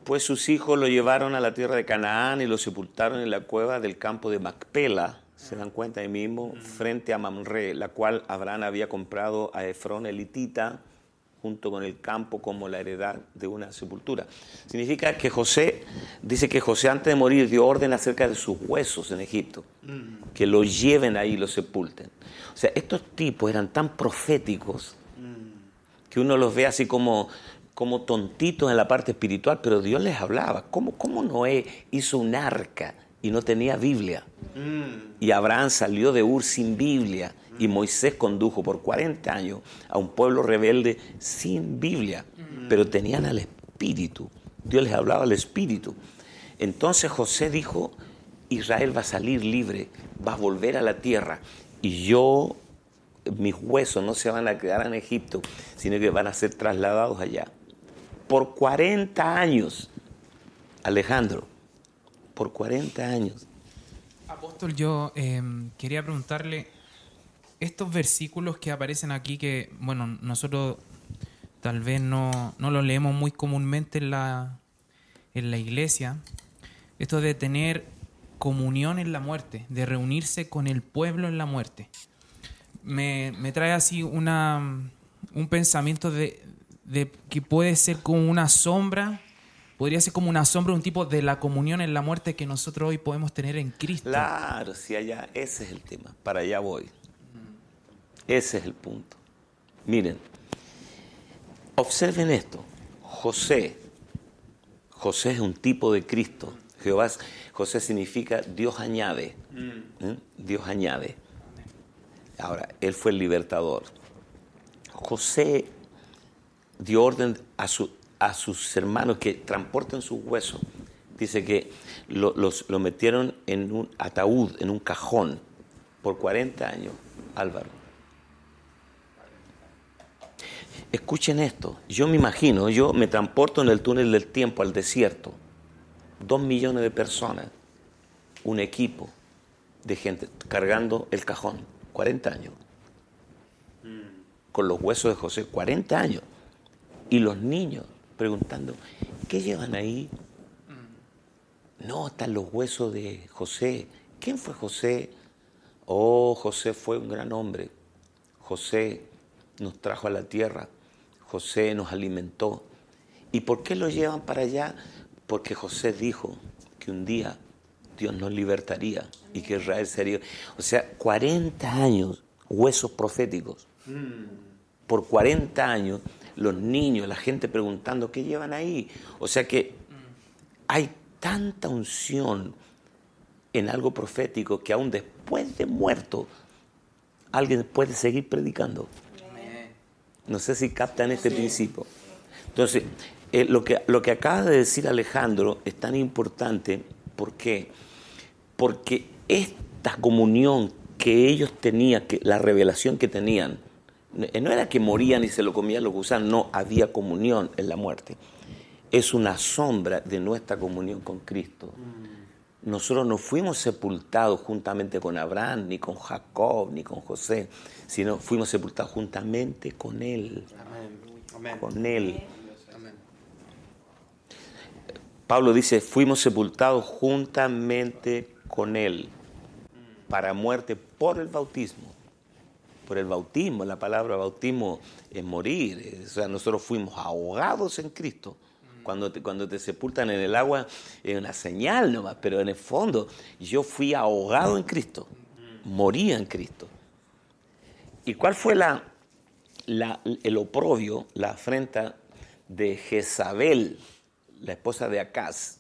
Pues sus hijos lo llevaron a la tierra de Canaán y lo sepultaron en la cueva del campo de Macpela, se dan cuenta ahí mismo, frente a Mamre, la cual Abraham había comprado a Efrón elitita junto con el campo como la heredad de una sepultura. Significa que José, dice que José antes de morir dio orden acerca de sus huesos en Egipto, que los lleven ahí y los sepulten. O sea, estos tipos eran tan proféticos que uno los ve así como, como tontitos en la parte espiritual, pero Dios les hablaba. ¿Cómo, cómo Noé hizo un arca y no tenía Biblia? Y Abraham salió de Ur sin Biblia y Moisés condujo por 40 años a un pueblo rebelde sin Biblia, pero tenían al Espíritu. Dios les hablaba al Espíritu. Entonces José dijo, Israel va a salir libre, va a volver a la tierra y yo, mis huesos no se van a quedar en Egipto, sino que van a ser trasladados allá. Por 40 años, Alejandro, por 40 años. Apóstol, yo eh, quería preguntarle, estos versículos que aparecen aquí, que, bueno, nosotros tal vez no, no los leemos muy comúnmente en la, en la iglesia, esto de tener comunión en la muerte, de reunirse con el pueblo en la muerte, me, me trae así una, un pensamiento de, de que puede ser como una sombra, podría ser como una sombra, un tipo de la comunión en la muerte que nosotros hoy podemos tener en Cristo. Claro, si allá, ese es el tema, para allá voy. Ese es el punto. Miren, observen esto. José, José es un tipo de Cristo. Jehová, José significa Dios añade. ¿eh? Dios añade. Ahora, él fue el libertador. José dio orden a, su- a sus hermanos que transporten sus huesos. Dice que lo, los- lo metieron en un ataúd, en un cajón, por 40 años, Álvaro. Escuchen esto, yo me imagino, yo me transporto en el túnel del tiempo al desierto, dos millones de personas, un equipo de gente cargando el cajón, 40 años, con los huesos de José, 40 años, y los niños preguntando, ¿qué llevan ahí? No, están los huesos de José. ¿Quién fue José? Oh, José fue un gran hombre. José nos trajo a la tierra. José nos alimentó. ¿Y por qué lo llevan para allá? Porque José dijo que un día Dios nos libertaría y que Israel sería... O sea, 40 años, huesos proféticos. Por 40 años, los niños, la gente preguntando, ¿qué llevan ahí? O sea que hay tanta unción en algo profético que aún después de muerto, alguien puede seguir predicando. No sé si captan este principio. Entonces, eh, lo, que, lo que acaba de decir Alejandro es tan importante. ¿Por qué? Porque esta comunión que ellos tenían, que, la revelación que tenían, eh, no era que morían y se lo comían los gusanos, no, había comunión en la muerte. Es una sombra de nuestra comunión con Cristo. Nosotros no fuimos sepultados juntamente con Abraham, ni con Jacob, ni con José, sino fuimos sepultados juntamente con Él. Amén. Con Él. Amén. Pablo dice, fuimos sepultados juntamente con Él para muerte por el bautismo. Por el bautismo, la palabra bautismo es morir. O sea, nosotros fuimos ahogados en Cristo. Cuando te, cuando te sepultan en el agua es una señal nomás, pero en el fondo yo fui ahogado en Cristo. Moría en Cristo. ¿Y cuál fue la, la- el oprobio, la afrenta de Jezabel, la esposa de Acaz,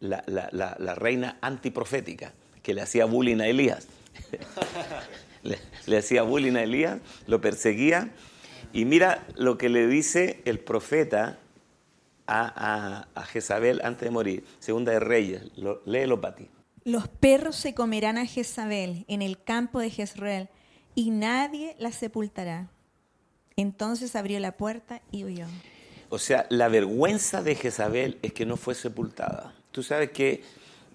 la, la- reina antiprofética, que le hacía bullying a Elías? le hacía bullying a Elías, lo perseguía. Y mira lo que le dice el profeta a, a- a Jezabel antes de morir. Segunda de Reyes, lo- léelo para ti. Los perros se comerán a Jezabel en el campo de Jezreel y nadie la sepultará. Entonces abrió la puerta y huyó. O sea, la vergüenza de Jezabel es que no fue sepultada. Tú sabes que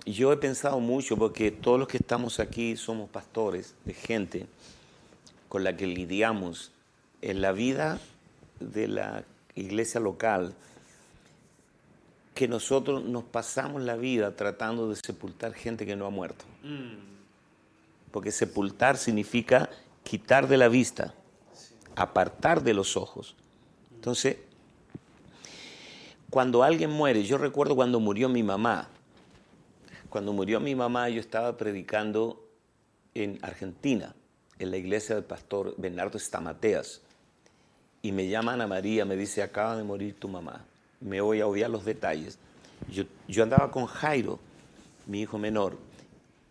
yo he pensado mucho porque todos los que estamos aquí somos pastores de gente con la que lidiamos en la vida de la iglesia local, que nosotros nos pasamos la vida tratando de sepultar gente que no ha muerto. Porque sepultar significa quitar de la vista, apartar de los ojos. Entonces, cuando alguien muere, yo recuerdo cuando murió mi mamá. Cuando murió mi mamá, yo estaba predicando en Argentina, en la iglesia del pastor Bernardo Estamateas. Y me llama Ana María, me dice, acaba de morir tu mamá. Me voy a obviar los detalles. Yo, yo andaba con Jairo, mi hijo menor,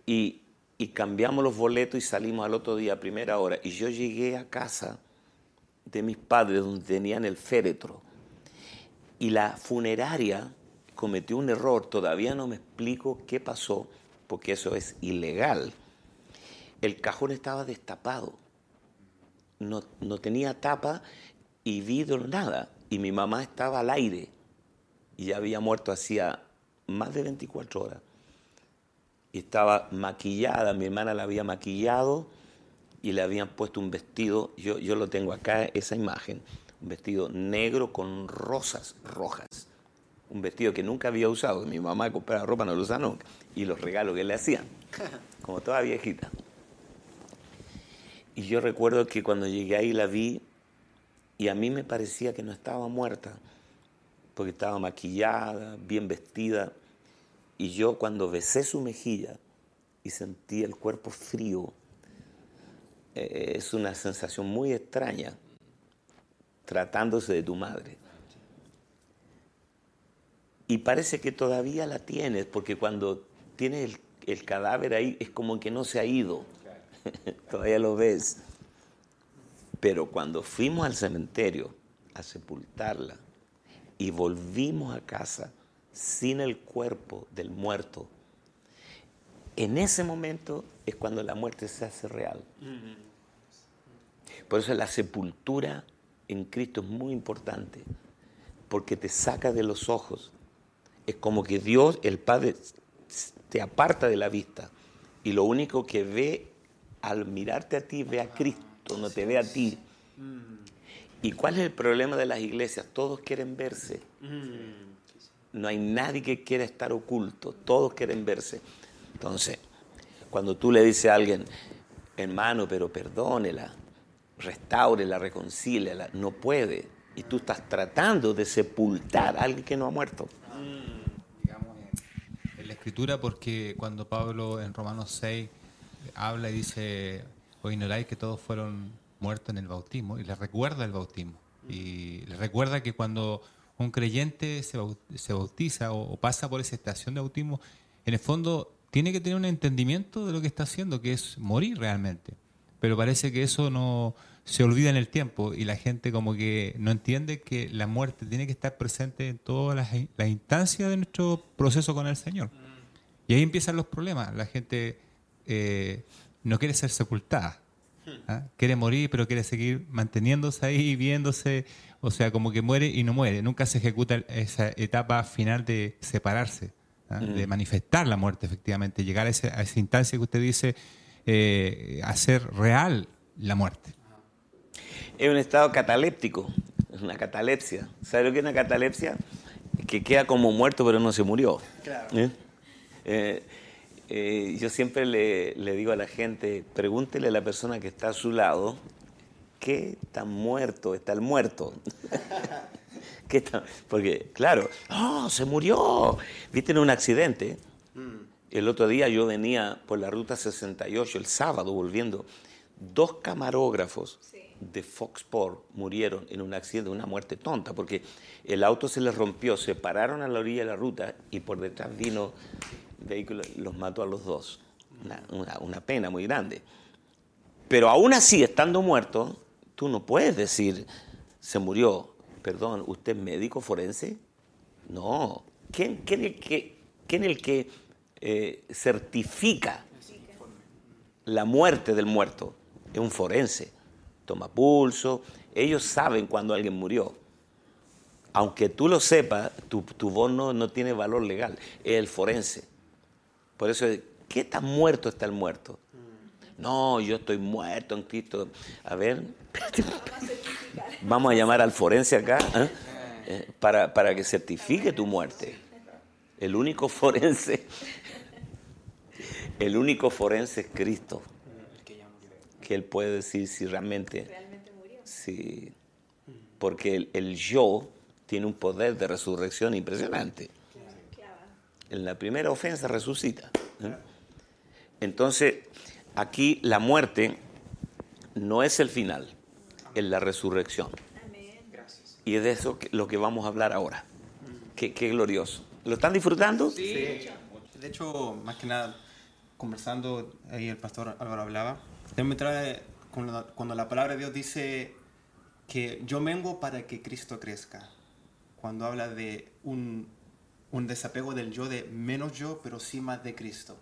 y, y cambiamos los boletos y salimos al otro día a primera hora. Y yo llegué a casa de mis padres, donde tenían el féretro. Y la funeraria cometió un error, todavía no me explico qué pasó, porque eso es ilegal. El cajón estaba destapado, no, no tenía tapa y vidrio, nada. Y mi mamá estaba al aire y ya había muerto hacía más de 24 horas. Y estaba maquillada, mi hermana la había maquillado y le habían puesto un vestido, yo, yo lo tengo acá, esa imagen, un vestido negro con rosas rojas. Un vestido que nunca había usado, mi mamá compraba ropa, no lo usaba nunca. Y los regalos que le hacían, como toda viejita. Y yo recuerdo que cuando llegué ahí la vi y a mí me parecía que no estaba muerta, porque estaba maquillada, bien vestida. Y yo cuando besé su mejilla y sentí el cuerpo frío, eh, es una sensación muy extraña tratándose de tu madre. Y parece que todavía la tienes, porque cuando tienes el, el cadáver ahí es como que no se ha ido. todavía lo ves. Pero cuando fuimos al cementerio a sepultarla y volvimos a casa sin el cuerpo del muerto, en ese momento es cuando la muerte se hace real. Por eso la sepultura en Cristo es muy importante, porque te saca de los ojos. Es como que Dios, el Padre, te aparta de la vista y lo único que ve al mirarte a ti, ve a Cristo, no te ve a ti. ¿Y cuál es el problema de las iglesias? Todos quieren verse. No hay nadie que quiera estar oculto, todos quieren verse. Entonces, cuando tú le dices a alguien, hermano, pero perdónela, restaure, reconcilia, no puede. Y tú estás tratando de sepultar a alguien que no ha muerto. Digamos, en, la escritura, porque cuando Pablo en Romanos 6 habla y dice, o ignoráis que todos fueron muertos en el bautismo, y le recuerda el bautismo. Y le recuerda que cuando un creyente se bautiza o, pasa por esa estación de bautismo, en el fondo tiene que tener un entendimiento de lo que está haciendo, que es morir realmente. Pero parece que eso no se olvida en el tiempo y la gente como que no entiende que la muerte tiene que estar presente en todas las, instancias de nuestro proceso con el Señor. Y ahí empiezan los problemas. La gente eh, no quiere ser sepultada. ¿Ah? Quiere morir, pero quiere seguir manteniéndose ahí, viéndose. O sea, como que muere y no muere. Nunca se ejecuta esa etapa final de separarse, ¿ah? de manifestar la muerte, efectivamente. Llegar a, esa instancia que usted dice, eh, hacer real la muerte. Es un estado cataléptico, es una catalepsia. ¿Sabe lo que es una catalepsia? Que queda como muerto, pero no se murió. Claro. ¿Eh? Eh, eh, yo siempre le, digo a la gente, pregúntele a la persona que está a su lado, ¿qué tan muerto está el muerto? ¿Qué Porque, claro, ¡oh, se murió! Viste en un accidente. Mm. El otro día yo venía por la ruta 68, el sábado volviendo, dos camarógrafos de Fox Sport murieron en un accidente, una muerte tonta, porque el auto se les rompió, se pararon a la orilla de la ruta y por detrás vino vehículo los mató a los dos. Una, pena muy grande. Pero aún así, estando muerto, tú no puedes decir, se murió. Perdón, ¿usted es médico forense? No. ¿Quién, quién el que, quién el que eh, certifica la muerte del muerto? Es un forense. Toma pulso. Ellos saben cuando alguien murió. Aunque tú lo sepas, tu, voz no, no tiene valor legal. Es el forense. Por eso, ¿qué tan muerto está el muerto? No, yo estoy muerto en Cristo. A ver, vamos a llamar al forense acá ¿eh? Eh, para, para que certifique tu muerte. El único forense, el único forense es Cristo. Que Él puede decir si realmente... Sí, porque el, el yo tiene un poder de resurrección impresionante en la primera ofensa resucita. Entonces, aquí la muerte no es el final, es la resurrección. Y es de eso lo que vamos a hablar ahora. Qué, glorioso. ¿Lo están disfrutando? Sí. De hecho, más que nada, conversando, ahí el pastor Álvaro hablaba, me trae cuando, cuando la palabra de Dios dice que yo vengo para que Cristo crezca. Cuando habla de un, un desapego del yo de menos yo, pero sí más de Cristo.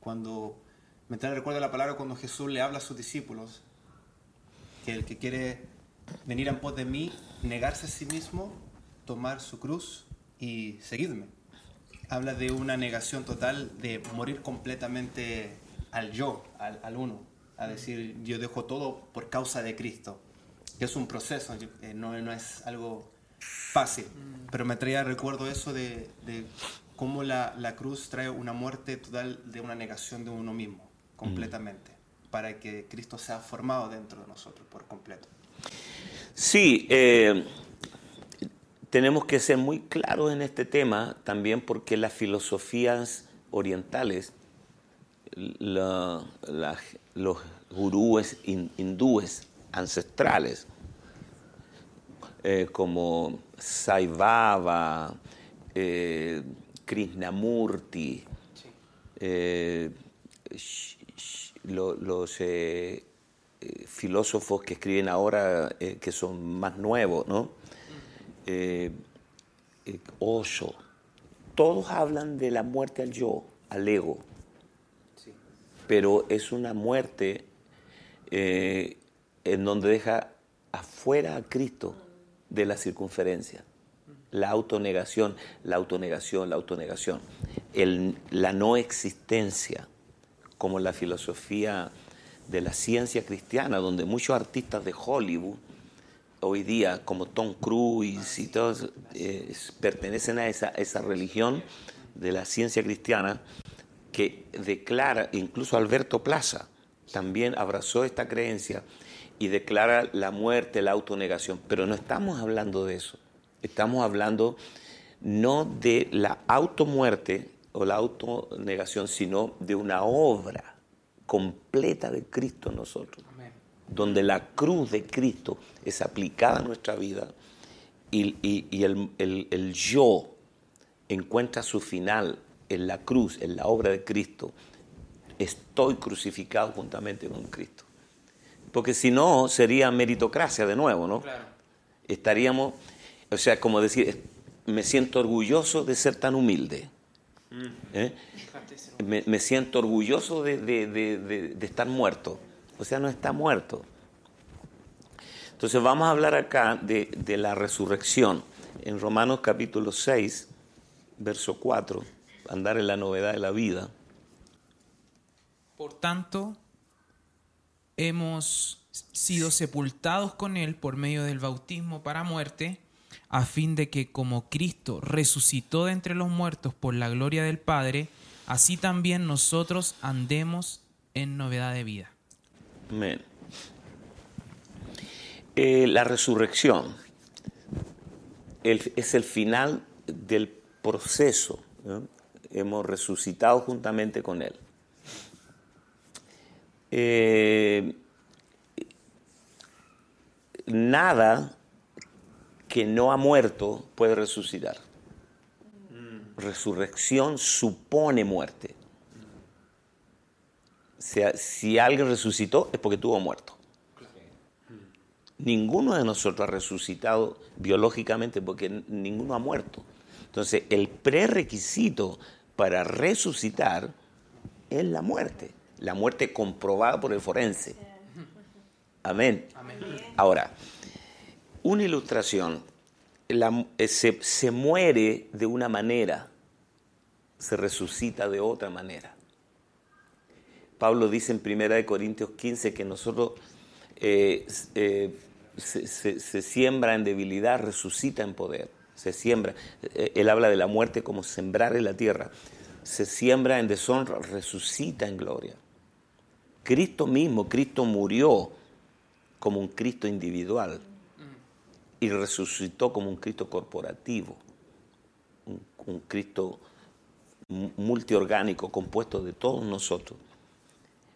Cuando me trae recuerdo la palabra cuando Jesús le habla a sus discípulos, que el que quiere venir en pos de mí, negarse a sí mismo, tomar su cruz y seguirme. Habla de una negación total de morir completamente al yo, al, uno, a decir yo dejo todo por causa de Cristo. Es un proceso, eh, no, no es algo fácil. Pero me traía recuerdo eso de, cómo la, cruz trae una muerte total de una negación de uno mismo, completamente, para que Cristo sea formado dentro de nosotros por completo. Sí, eh, tenemos que ser muy claros en este tema también porque las filosofías orientales, los gurúes hindúes ancestrales, eh, como Saivava, eh, Krishnamurti, eh, los filósofos que escriben ahora, que son más nuevos, ¿no? Osho, todos hablan de la muerte al yo, al ego, pero es una muerte en donde deja afuera a Cristo de la circunferencia. La autonegación, la autonegación, la autonegación. La no existencia, como la filosofía de la ciencia cristiana, donde muchos artistas de Hollywood hoy día, como Tom Cruise y todos, eh, pertenecen a esa religión de la ciencia cristiana que declara, incluso Alberto Plaza, también abrazó esta creencia y declara la muerte, la autonegación. Pero no estamos hablando de eso. Estamos hablando no de la automuerte o la autonegación, sino de una obra completa de Cristo en nosotros, donde la cruz de Cristo es aplicada a nuestra vida y, y- y el, el- el yo encuentra su final en la cruz, en la obra de Cristo. Estoy crucificado juntamente con Cristo. Porque si no, sería meritocracia de nuevo, ¿no? Estaríamos, o sea, como decir, me siento orgulloso de ser tan humilde. ¿eh? Me, me siento orgulloso de, de- de- de- de estar muerto. O sea, no está muerto. Entonces vamos a hablar acá de, de la resurrección. En Romanos capítulo 6, verso 4, andar en la novedad de la vida. Por tanto, hemos sido sepultados con Él por medio del bautismo para muerte, a fin de que como Cristo resucitó de entre los muertos por la gloria del Padre, así también nosotros andemos en novedad de vida. Amén. Eh, la resurrección es el final del proceso. Hemos resucitado juntamente con Él. Eh, nada que no ha muerto puede resucitar. Resurrección supone muerte. O sea, si alguien resucitó es porque tuvo muerto. Ninguno de nosotros ha resucitado biológicamente porque ninguno ha muerto. Entonces, el prerequisito para resucitar es la muerte. La muerte comprobada por el forense. Amén. Ahora, una ilustración. La- eh, se, se muere de una manera, se resucita de otra manera. Pablo dice en 1 Corintios 15 que nosotros eh, eh, se, se- se siembra en debilidad, resucita en poder. Se siembra. Él habla de la muerte como sembrar en la tierra. Se siembra en deshonra, resucita en gloria. Cristo mismo, Cristo murió como un Cristo individual y resucitó como un Cristo corporativo, un, Cristo mu- multiorgánico compuesto de todos nosotros.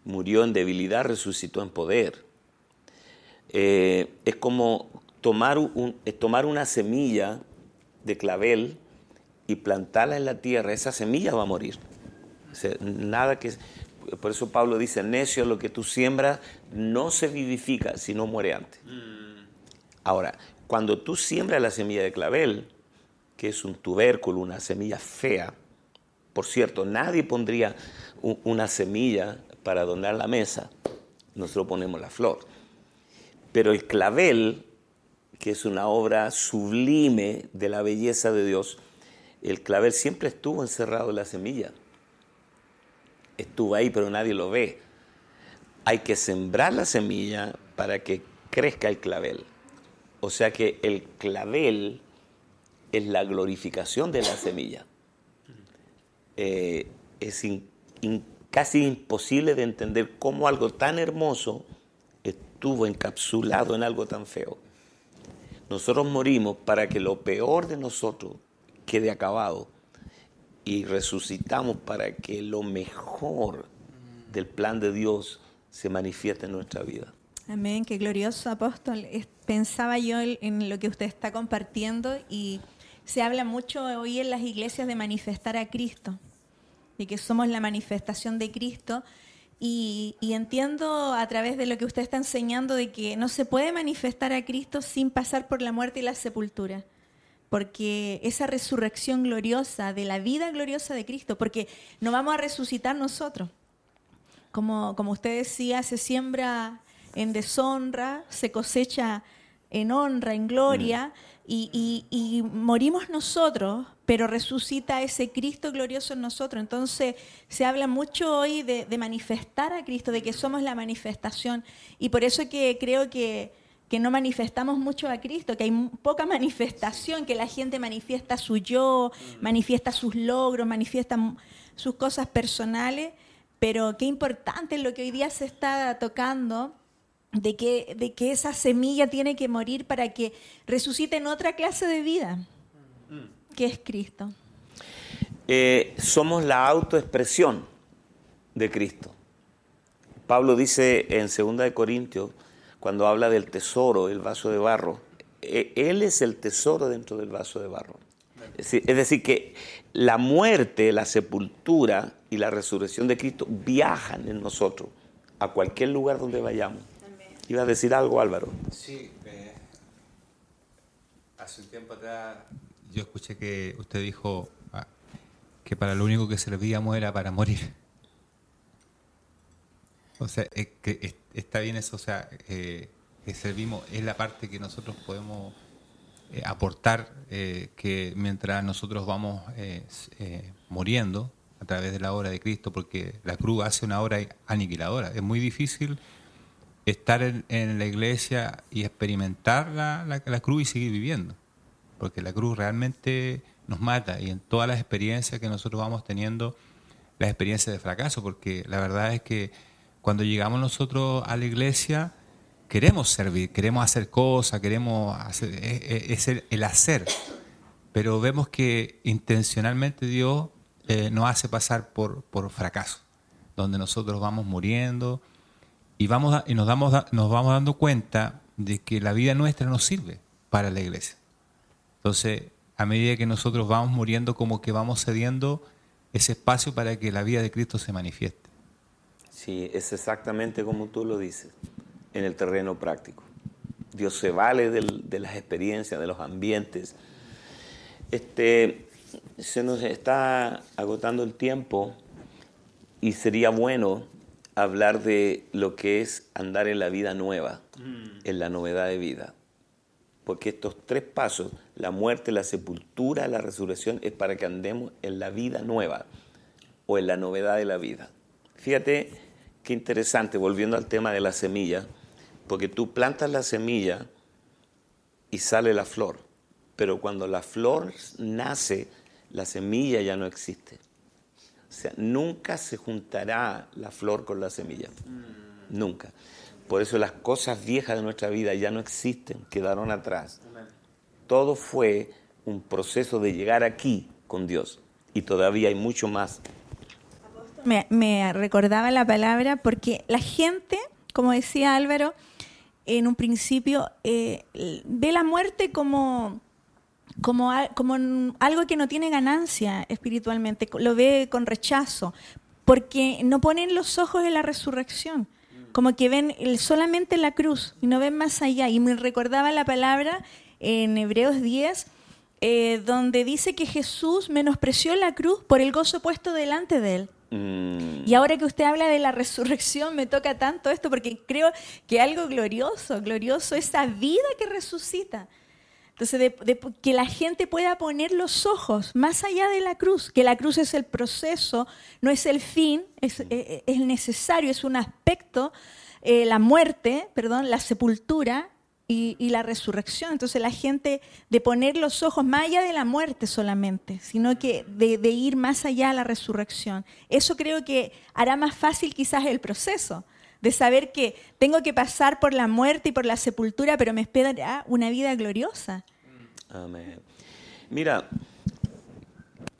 Murió en debilidad, resucitó en poder. Eh, es como tomar, tomar una semilla de clavel y plantarla en la tierra, esa semilla va a morir. Nada que... Por eso Pablo dice, necio, lo que tú siembras no se vivifica si no muere antes. Ahora, cuando tú siembras la semilla de clavel, que es un tubérculo, una semilla fea, por cierto, nadie pondría una semilla para adornar la mesa, nosotros ponemos la flor. Pero el clavel, que es una obra sublime de la belleza de Dios, el clavel siempre estuvo encerrado en la semilla. Estuvo ahí, pero nadie lo ve. Hay que sembrar la semilla para que crezca el clavel. O sea que el clavel es la glorificación de la semilla. Eh, es casi imposible de entender cómo algo tan hermoso estuvo encapsulado en algo tan feo. Nosotros morimos para que lo peor de nosotros quede acabado y resucitamos para que lo mejor del plan de Dios se manifieste en nuestra vida. Amén, qué glorioso apóstol. Pensaba yo en lo que usted está compartiendo y se habla mucho hoy en las iglesias de manifestar a Cristo, de que somos la manifestación de Cristo. Y, y entiendo a través de lo que usted está enseñando de que no se puede manifestar a Cristo sin pasar por la muerte y la sepultura. Porque esa resurrección gloriosa, de la vida gloriosa de Cristo, porque no vamos a resucitar nosotros. Como, como usted decía, se siembra en deshonra, se cosecha en honra, en gloria, y, y- y morimos nosotros, pero resucita ese Cristo glorioso en nosotros. Entonces se habla mucho hoy de, de manifestar a Cristo, de que somos la manifestación, y por eso que creo que, que no manifestamos mucho a Cristo, que hay poca manifestación, que la gente manifiesta su yo, manifiesta sus logros, manifiesta sus cosas personales, pero qué importante es lo que hoy día se está tocando, de que, de que esa semilla tiene que morir para que resucite en otra clase de vida, que es Cristo. Eh, somos la autoexpresión de Cristo. Pablo dice en 2 de Corintios, cuando habla del tesoro, el vaso de barro, eh, Él es el tesoro dentro del vaso de barro. Es decir, que la muerte, la sepultura y la resurrección de Cristo viajan en nosotros a cualquier lugar donde vayamos. Iba a decir algo, Álvaro. Sí, eh, hace un tiempo atrás yo escuché que usted dijo ah, que para lo único que servíamos era para morir. O sea, es que es- está bien eso, o sea, eh, que servimos, es la parte que nosotros podemos eh, aportar, eh, que mientras nosotros vamos muriendo a través de la obra de Cristo, porque la cruz hace una obra aniquiladora. Es muy difícil estar en, en la iglesia y experimentar la, la- la cruz y seguir viviendo, porque la cruz realmente nos mata y en todas las experiencias que nosotros vamos teniendo, las experiencias de fracaso, porque la verdad es que cuando llegamos nosotros a la iglesia, queremos servir, queremos hacer cosas, queremos hacer, es, es- es el, hacer, pero vemos que intencionalmente Dios eh, nos hace pasar por, por fracaso, donde nosotros vamos muriendo y, vamos y nos, damos, da- nos vamos dando cuenta de que la vida nuestra no sirve para la iglesia. Entonces, a medida que nosotros vamos muriendo, como que vamos cediendo ese espacio para que la vida de Cristo se manifieste. Sí, es exactamente como tú lo dices, en el terreno práctico. Dios se vale del- de las experiencias, de los ambientes. Este, se nos está agotando el tiempo y sería bueno hablar de lo que es andar en la vida nueva, en la novedad de vida. Porque estos tres pasos, la muerte, la sepultura, la resurrección, es para que andemos en la vida nueva o en la novedad de la vida. Fíjate qué interesante, volviendo al tema de la semilla, porque tú plantas la semilla y sale la flor, pero cuando la flor nace, la semilla ya no existe. O sea, nunca se juntará la flor con la semilla. Nunca. Por eso las cosas viejas de nuestra vida ya no existen, quedaron atrás. Todo fue un proceso de llegar aquí con Dios. Y todavía hay mucho más Me, me recordaba la palabra porque la gente, como decía Álvaro, en un principio eh, ve la muerte como, como, como algo que no tiene ganancia espiritualmente, lo ve con rechazo, porque no ponen los ojos en la resurrección, como que ven solamente la cruz y no ven más allá. Y me recordaba la palabra en Hebreos 10, eh, donde dice que Jesús menospreció la cruz por el gozo puesto delante de él. Mm, Y ahora que usted habla de la resurrección, me toca tanto esto porque creo que algo glorioso, glorioso, esa vida que resucita. Entonces, de- de- que la gente pueda poner los ojos más allá de la cruz, que la cruz es el proceso, no es el fin, es, eh, es necesario, es un aspecto, eh, la muerte, perdón, la sepultura y, y la resurrección. Entonces, la gente de poner los ojos más allá de la muerte solamente, sino que de, de ir más allá a la resurrección. Eso creo que hará más fácil quizás el proceso de saber que tengo que pasar por la muerte y por la sepultura, pero me espera una vida gloriosa. Amén. Mira,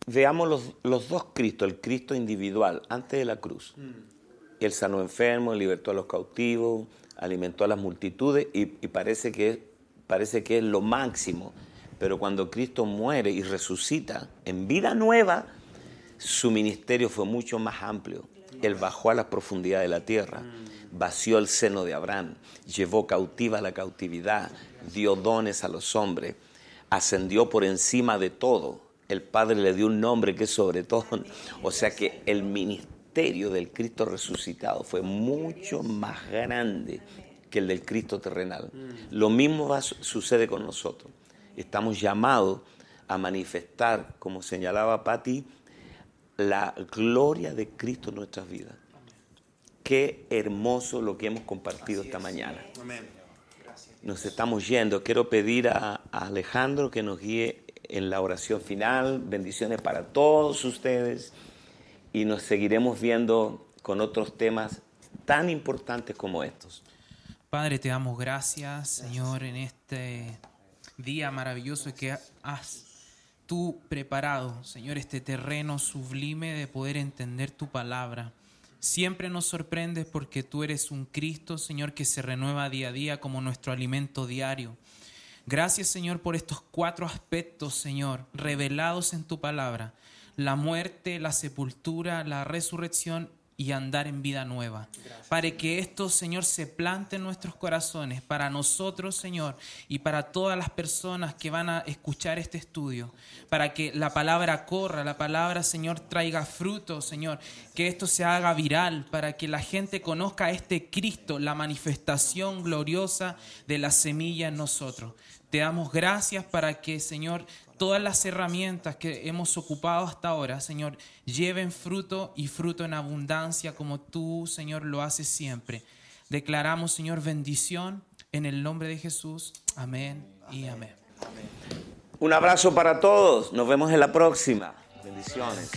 veamos los, los dos Cristos, el Cristo individual antes de la cruz. Él sanó enfermos, libertó a los cautivos, alimentó a las multitudes y, parece, que es, parece que es lo máximo. Pero cuando Cristo muere y resucita en vida nueva, su ministerio fue mucho más amplio. Él bajó a las profundidades de la tierra, vació el seno de Abraham, llevó cautiva la cautividad, dio dones a los hombres, ascendió por encima de todo. El Padre le dio un nombre que es sobre todo. O sea que el ministerio del Cristo resucitado fue mucho más grande que el del Cristo terrenal. Lo mismo va, sucede con nosotros. Estamos llamados a manifestar, como señalaba Patti, la gloria de Cristo en nuestras vidas. Qué hermoso lo que hemos compartido esta mañana. Nos estamos yendo. Quiero pedir a, a Alejandro que nos guíe en la oración final. Bendiciones para todos ustedes. Y nos seguiremos viendo con otros temas tan importantes como estos. Padre, te damos gracias, Señor, en este día maravilloso que has tú preparado, Señor, este terreno sublime de poder entender tu palabra. Siempre nos sorprendes porque tú eres un Cristo, Señor, que se renueva día a día como nuestro alimento diario. Gracias, Señor, por estos cuatro aspectos, Señor, revelados en tu palabra. La muerte, la sepultura, la resurrección y andar en vida nueva. Para que esto, Señor, se plante en nuestros corazones, para nosotros, Señor, y para todas las personas que van a escuchar este estudio, para que la palabra corra, la palabra, Señor, traiga fruto, Señor, que esto se haga viral, para que la gente conozca a este Cristo, la manifestación gloriosa de la semilla en nosotros. Te damos gracias para que, Señor, todas las herramientas que hemos ocupado hasta ahora, Señor, lleven fruto y fruto en abundancia como tú, Señor, lo haces siempre. Declaramos, Señor, bendición en el nombre de Jesús. Amén y amén. Un abrazo para todos. Nos vemos en la próxima. Bendiciones.